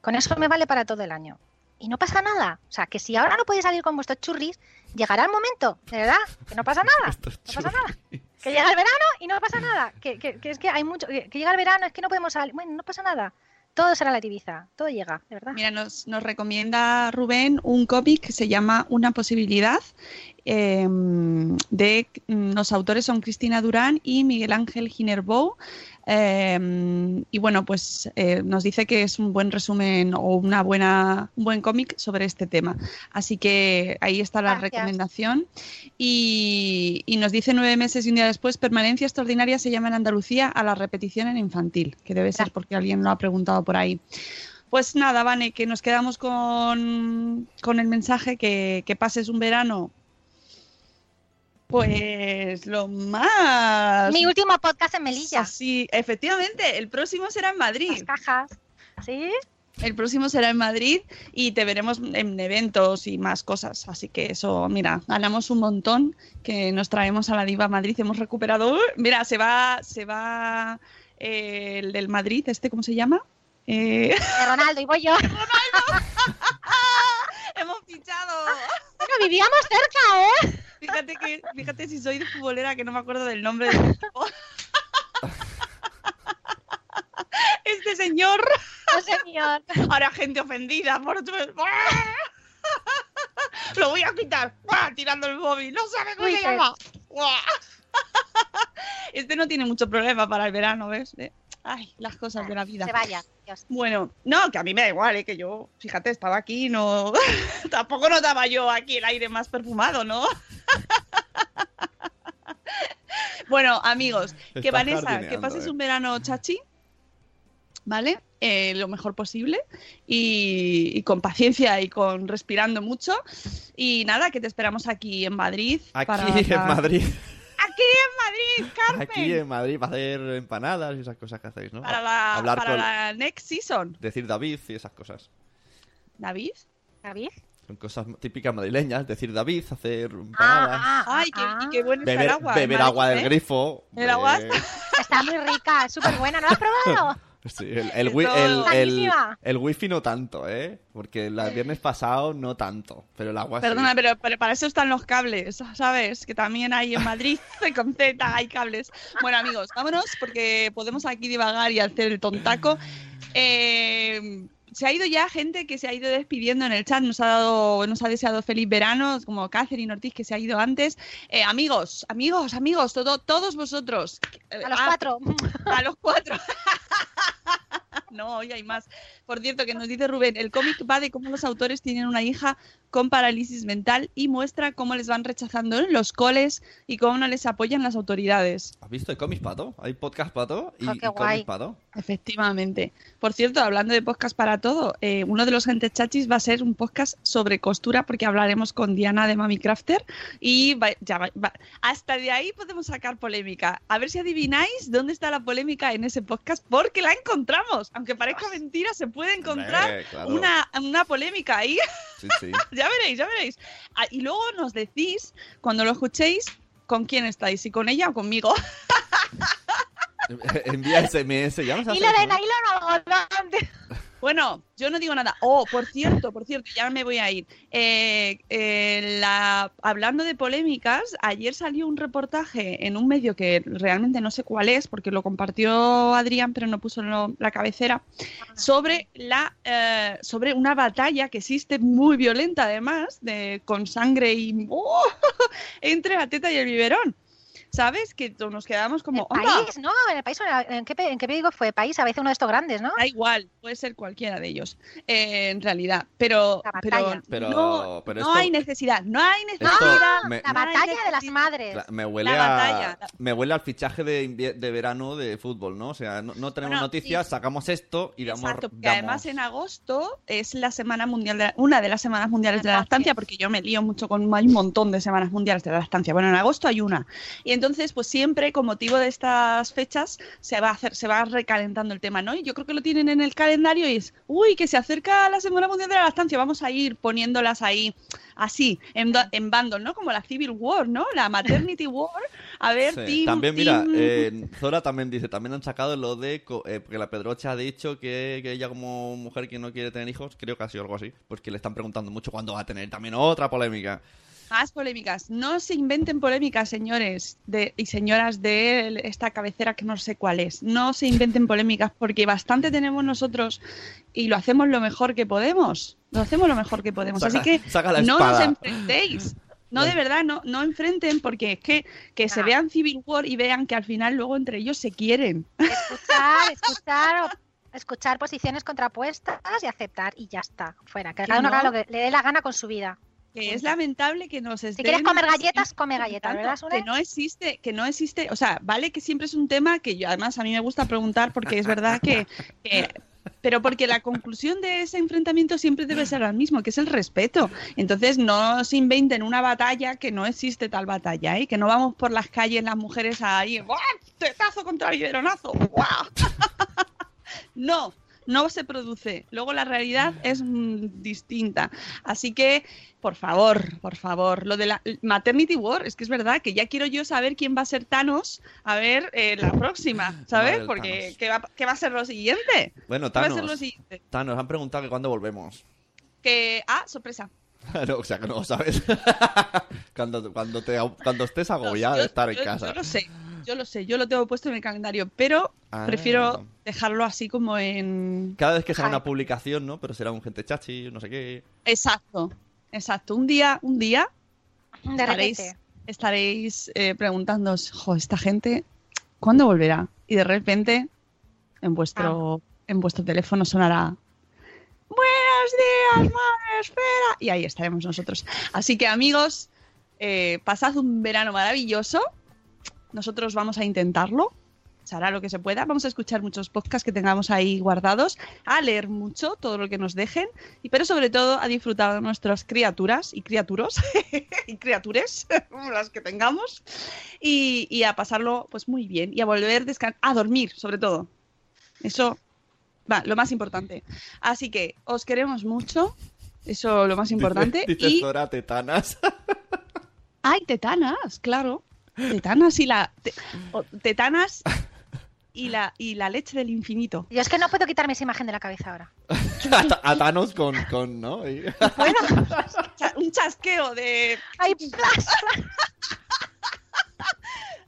Con eso me vale para todo el año. Y no pasa nada. O sea, que si ahora no podéis salir con vuestros churris, llegará el momento, de verdad, que no pasa nada. No pasa nada. Que llega el verano y no pasa nada. Que, que- que es que hay mucho. Que que llega el verano, es que no podemos salir. Bueno, no pasa nada. Todo será la Ibiza. Todo llega, de verdad. Mira, nos, nos recomienda Rubén un cómic que se llama Una posibilidad. Eh, de mm, los autores son Cristina Durán y Miguel Ángel Ginerbou. Eh, y bueno, pues eh, nos dice que es un buen resumen o una buena, un buen cómic sobre este tema. Así que ahí está la Gracias. recomendación. Y, y nos dice nueve meses y un día después, permanencia extraordinaria se llama en Andalucía a la repetición en infantil, que debe ser porque alguien lo ha preguntado por ahí. Pues nada, Vane, que nos quedamos con, con el mensaje que, que pases un verano. Pues lo más. Mi último podcast en Melilla. Sí, efectivamente, el próximo será en Madrid. Las cajas. ¿Sí? El próximo será en Madrid y te veremos en eventos y más cosas. Así que eso, mira, ganamos un montón que nos traemos a la Diva Madrid. Hemos recuperado. Mira, se va, se va eh, el del Madrid, este, ¿cómo se llama? Eh, Ronaldo y voy yo. Hemos fichado. Bueno, vivíamos cerca, ¿eh? Fíjate que, fíjate si soy de futbolera que no me acuerdo del nombre del equipo. Este señor. Oh, señor. Ahora gente ofendida por tu. Lo voy a quitar. Tirando el móvil. No sabe cómo se llama. Este no tiene mucho problema para el verano, ¿ves? Eh, Ay, las cosas de la vida. Se vaya. Dios. Bueno, no, que a mí me da igual, ¿eh? que yo, fíjate, estaba aquí, no. Tampoco notaba yo aquí el aire más perfumado, ¿no? bueno, amigos, que Vanessa, que pases ¿eh? un verano chachi, ¿vale? Eh, lo mejor posible y, y con paciencia y con respirando mucho. Y nada, que te esperamos aquí en Madrid. Aquí para- en Madrid. Aquí en Madrid, Carmen. Aquí en Madrid para hacer empanadas y esas cosas que hacéis, ¿no? Para, la, Hablar para con... la next season. Decir David y esas cosas. David. ¿David? Son cosas típicas madrileñas. Decir David, hacer empanadas. Ah, ah, Ay, qué, y qué bueno está beber el agua. beber Madrid, agua del ¿eh? grifo. ¿El agua? eh, Está muy rica, súper buena. ¿No la has probado? sí, el, el, wi- wifi no tanto, ¿eh? Porque el viernes pasado no tanto. Pero el agua sí. Perdona, pero, pero para eso están los cables, ¿sabes? Que también hay en Madrid, con Z, hay cables. Bueno, amigos, vámonos porque podemos aquí divagar y hacer el tontaco. Eh, se ha ido ya gente que se ha ido despidiendo en el chat, nos ha dado, nos ha deseado feliz verano, como Catherine Ortiz que se ha ido antes. Eh, amigos, amigos, amigos, todo, todos vosotros. A los ah, cuatro. A los cuatro. No, hoy hay más. Por cierto, que nos dice Rubén, el cómic va de cómo los autores tienen una hija con parálisis mental y muestra cómo les van rechazando en los coles y cómo no les apoyan las autoridades. ¿Has visto? Hay cómics pato. Hay podcast pato y, Oh, qué y guay. cómics pato. Efectivamente. Por cierto, hablando de podcast para todo, eh, uno de los gentes chachis va a ser un podcast sobre costura porque hablaremos con Diana de Mami Crafter y va- ya va- va- hasta de ahí podemos sacar polémica. A ver si adivináis dónde está la polémica en ese podcast porque la encontramos. Aunque parezca mentira, se puede encontrar Hombre, claro. una, una polémica ahí. Sí, sí. ya veréis, ya veréis. Ah, y luego nos decís, cuando lo escuchéis, con quién estáis, si con ella o conmigo. Envía SMS. Ya nos Hilo de nylon. Bueno, yo no digo nada. Oh, por cierto, por cierto, ya me voy a ir. Eh, eh, la, hablando de polémicas, ayer salió un reportaje en un medio que realmente no sé cuál es, porque lo compartió Adrián, pero no puso la cabecera, sobre la eh, sobre una batalla que existe muy violenta, además, de, con sangre y ¡oh! entre la teta y el biberón. ¿Sabes? Que nos quedamos como. País, ¿no? En el país, o en la- ¿en qué, en qué periódico fue? País, a veces uno de estos grandes, ¿no? Da igual, puede ser cualquiera de ellos, eh, en realidad. Pero, pero. Pero- no, pero no hay necesidad, no hay Esto necesidad. me- La batalla de las madres. Me huele, La a, batalla. me huele al fichaje de, de verano de fútbol, ¿no? O sea, no, no tenemos Bueno, noticias, sí. sacamos esto y damos... Exacto, porque damos- además en agosto es la semana mundial de la- una de las semanas mundiales de la lactancia, porque yo me lío mucho con hay un montón de semanas mundiales de la lactancia. Bueno, en agosto hay una. Y entonces, pues siempre con motivo de estas fechas se va a hacer, se va recalentando el tema, ¿no? Y yo creo que lo tienen en el calendario y es, uy, que se acerca la semana mundial de la lactancia, vamos a ir poniéndolas ahí así, en, en bandos, ¿no? Como la Civil War, ¿no? La Maternity War. A ver, Sí. team- También, mira, eh, Zora también dice, también han sacado lo de, eh, porque la Pedrocha ha dicho que, que ella como mujer que no quiere tener hijos, creo que ha sido algo así, pues que le están preguntando mucho cuándo va a tener también otra polémica. Más polémicas. No se inventen polémicas, señores de, y señoras de esta cabecera que no sé cuál es. No se inventen polémicas porque bastante tenemos nosotros y lo hacemos lo mejor que podemos. Lo hacemos lo mejor que podemos. Saca- Así que no espada. os enfrentéis. No, de verdad, no, no enfrenten porque es que, que se vean Civil War y vean que al final luego entre ellos se quieren. Escuchar, escuchar, escuchar posiciones contrapuestas y aceptar y ya está, fuera. Que cada uno no. haga lo que le dé la gana con su vida. Que es lamentable que nos Si estén quieres comer galletas, come galletas, ¿verdad, Sune? que no existe, que no existe, o sea, vale que siempre es un tema que yo además a mí me gusta preguntar porque es verdad que, que- pero porque la conclusión de ese enfrentamiento siempre debe ser el mismo, que es el respeto. Entonces no se inventen una batalla que no existe tal batalla, ¿eh? que no vamos por las calles las mujeres ahí, ¡buah! tetazo contra biberonazo, ¡buah! no, no se produce. Luego la realidad es mm, distinta. Así que, por favor, por favor, lo de la Maternity War, es que es verdad que ya quiero yo saber quién va a ser Thanos, a ver eh, la próxima, ¿sabes? Porque Thanos. ¿qué va, qué va a ser lo siguiente? Bueno, ¿Qué va a ser Thanos, lo siguiente? Thanos, han preguntado que cuándo volvemos. Que, ah, sorpresa. No, o sea, que no lo sabes. cuando, cuando, te, cuando estés agobiada Yo- de estar en yo- casa. Yo lo sé, yo lo sé, yo lo tengo puesto en el calendario, pero Ah. prefiero dejarlo así como en... Cada vez que salga una publicación, ¿no? Pero será un gente chachi, no sé qué. Exacto, exacto. Un día, un día De estaréis, repente. estaréis eh, preguntándoos, jo, esta gente, ¿cuándo volverá? Y de repente, en vuestro, en vuestro teléfono sonará, Buenos días, madre, espera. Y ahí estaremos nosotros. Así que amigos, eh, pasad un verano maravilloso. Nosotros vamos a intentarlo. Se hará lo que se pueda. Vamos a escuchar muchos podcasts que tengamos ahí guardados, a leer mucho, todo lo que nos dejen, y pero sobre todo a disfrutar de nuestras criaturas y criaturos y criatures, las que tengamos, y, y a pasarlo pues muy bien y a volver a dormir, sobre todo. Eso va, lo más importante. Así que os queremos mucho, eso lo más importante. Dice, dice y Zora Tetanas. ¡Ay, tetanas! Claro. Tetanas y la. te- o- tetanas y la, y la leche del infinito. Yo es que no puedo quitarme esa imagen de la cabeza ahora. a, a Thanos con, con ¿no? Y- Cha- Un chasqueo de. ¡Ay, plas!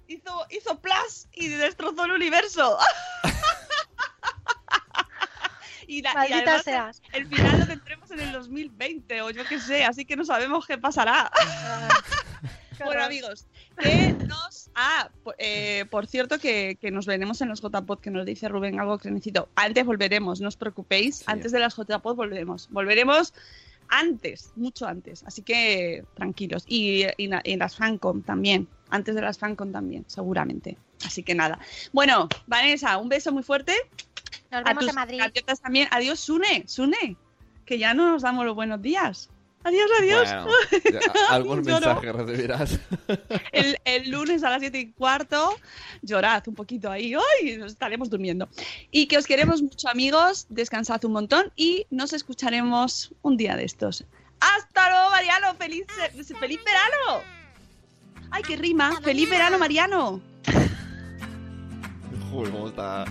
Hizo, hizo plas y destrozó el universo. Y, la- y además seas. el final lo tendremos en el 2020 o yo qué sé, así que no sabemos qué pasará. Bueno, amigos, que nos. Ah, po- eh, por cierto, que, que nos veremos en los JPod, que nos dice Rubén algo que necesito. Antes volveremos, no os preocupéis. Antes de las JPod volveremos. Volveremos antes, mucho antes. Así que tranquilos. Y, y las Fancom también. Antes de las Fancom también, seguramente. Así que nada. Bueno, Vanessa, un beso muy fuerte. Nos A vemos tus en Madrid. también. Adiós, Sune. Sune. Que ya no nos damos los buenos días. Adiós, adiós. Bueno, algún mensaje recibirás. el, el lunes a las 7 y cuarto, llorad un poquito ahí, ¡ay! Nos estaremos durmiendo. Y que os queremos mucho, amigos, descansad un montón y nos escucharemos un día de estos. ¡Hasta luego, Mariano! ¡Feliz, feliz verano! ¡Ay, qué rima! ¡Feliz verano, Mariano! Joder, cómo está.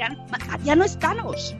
Ya, ya no es Thanos.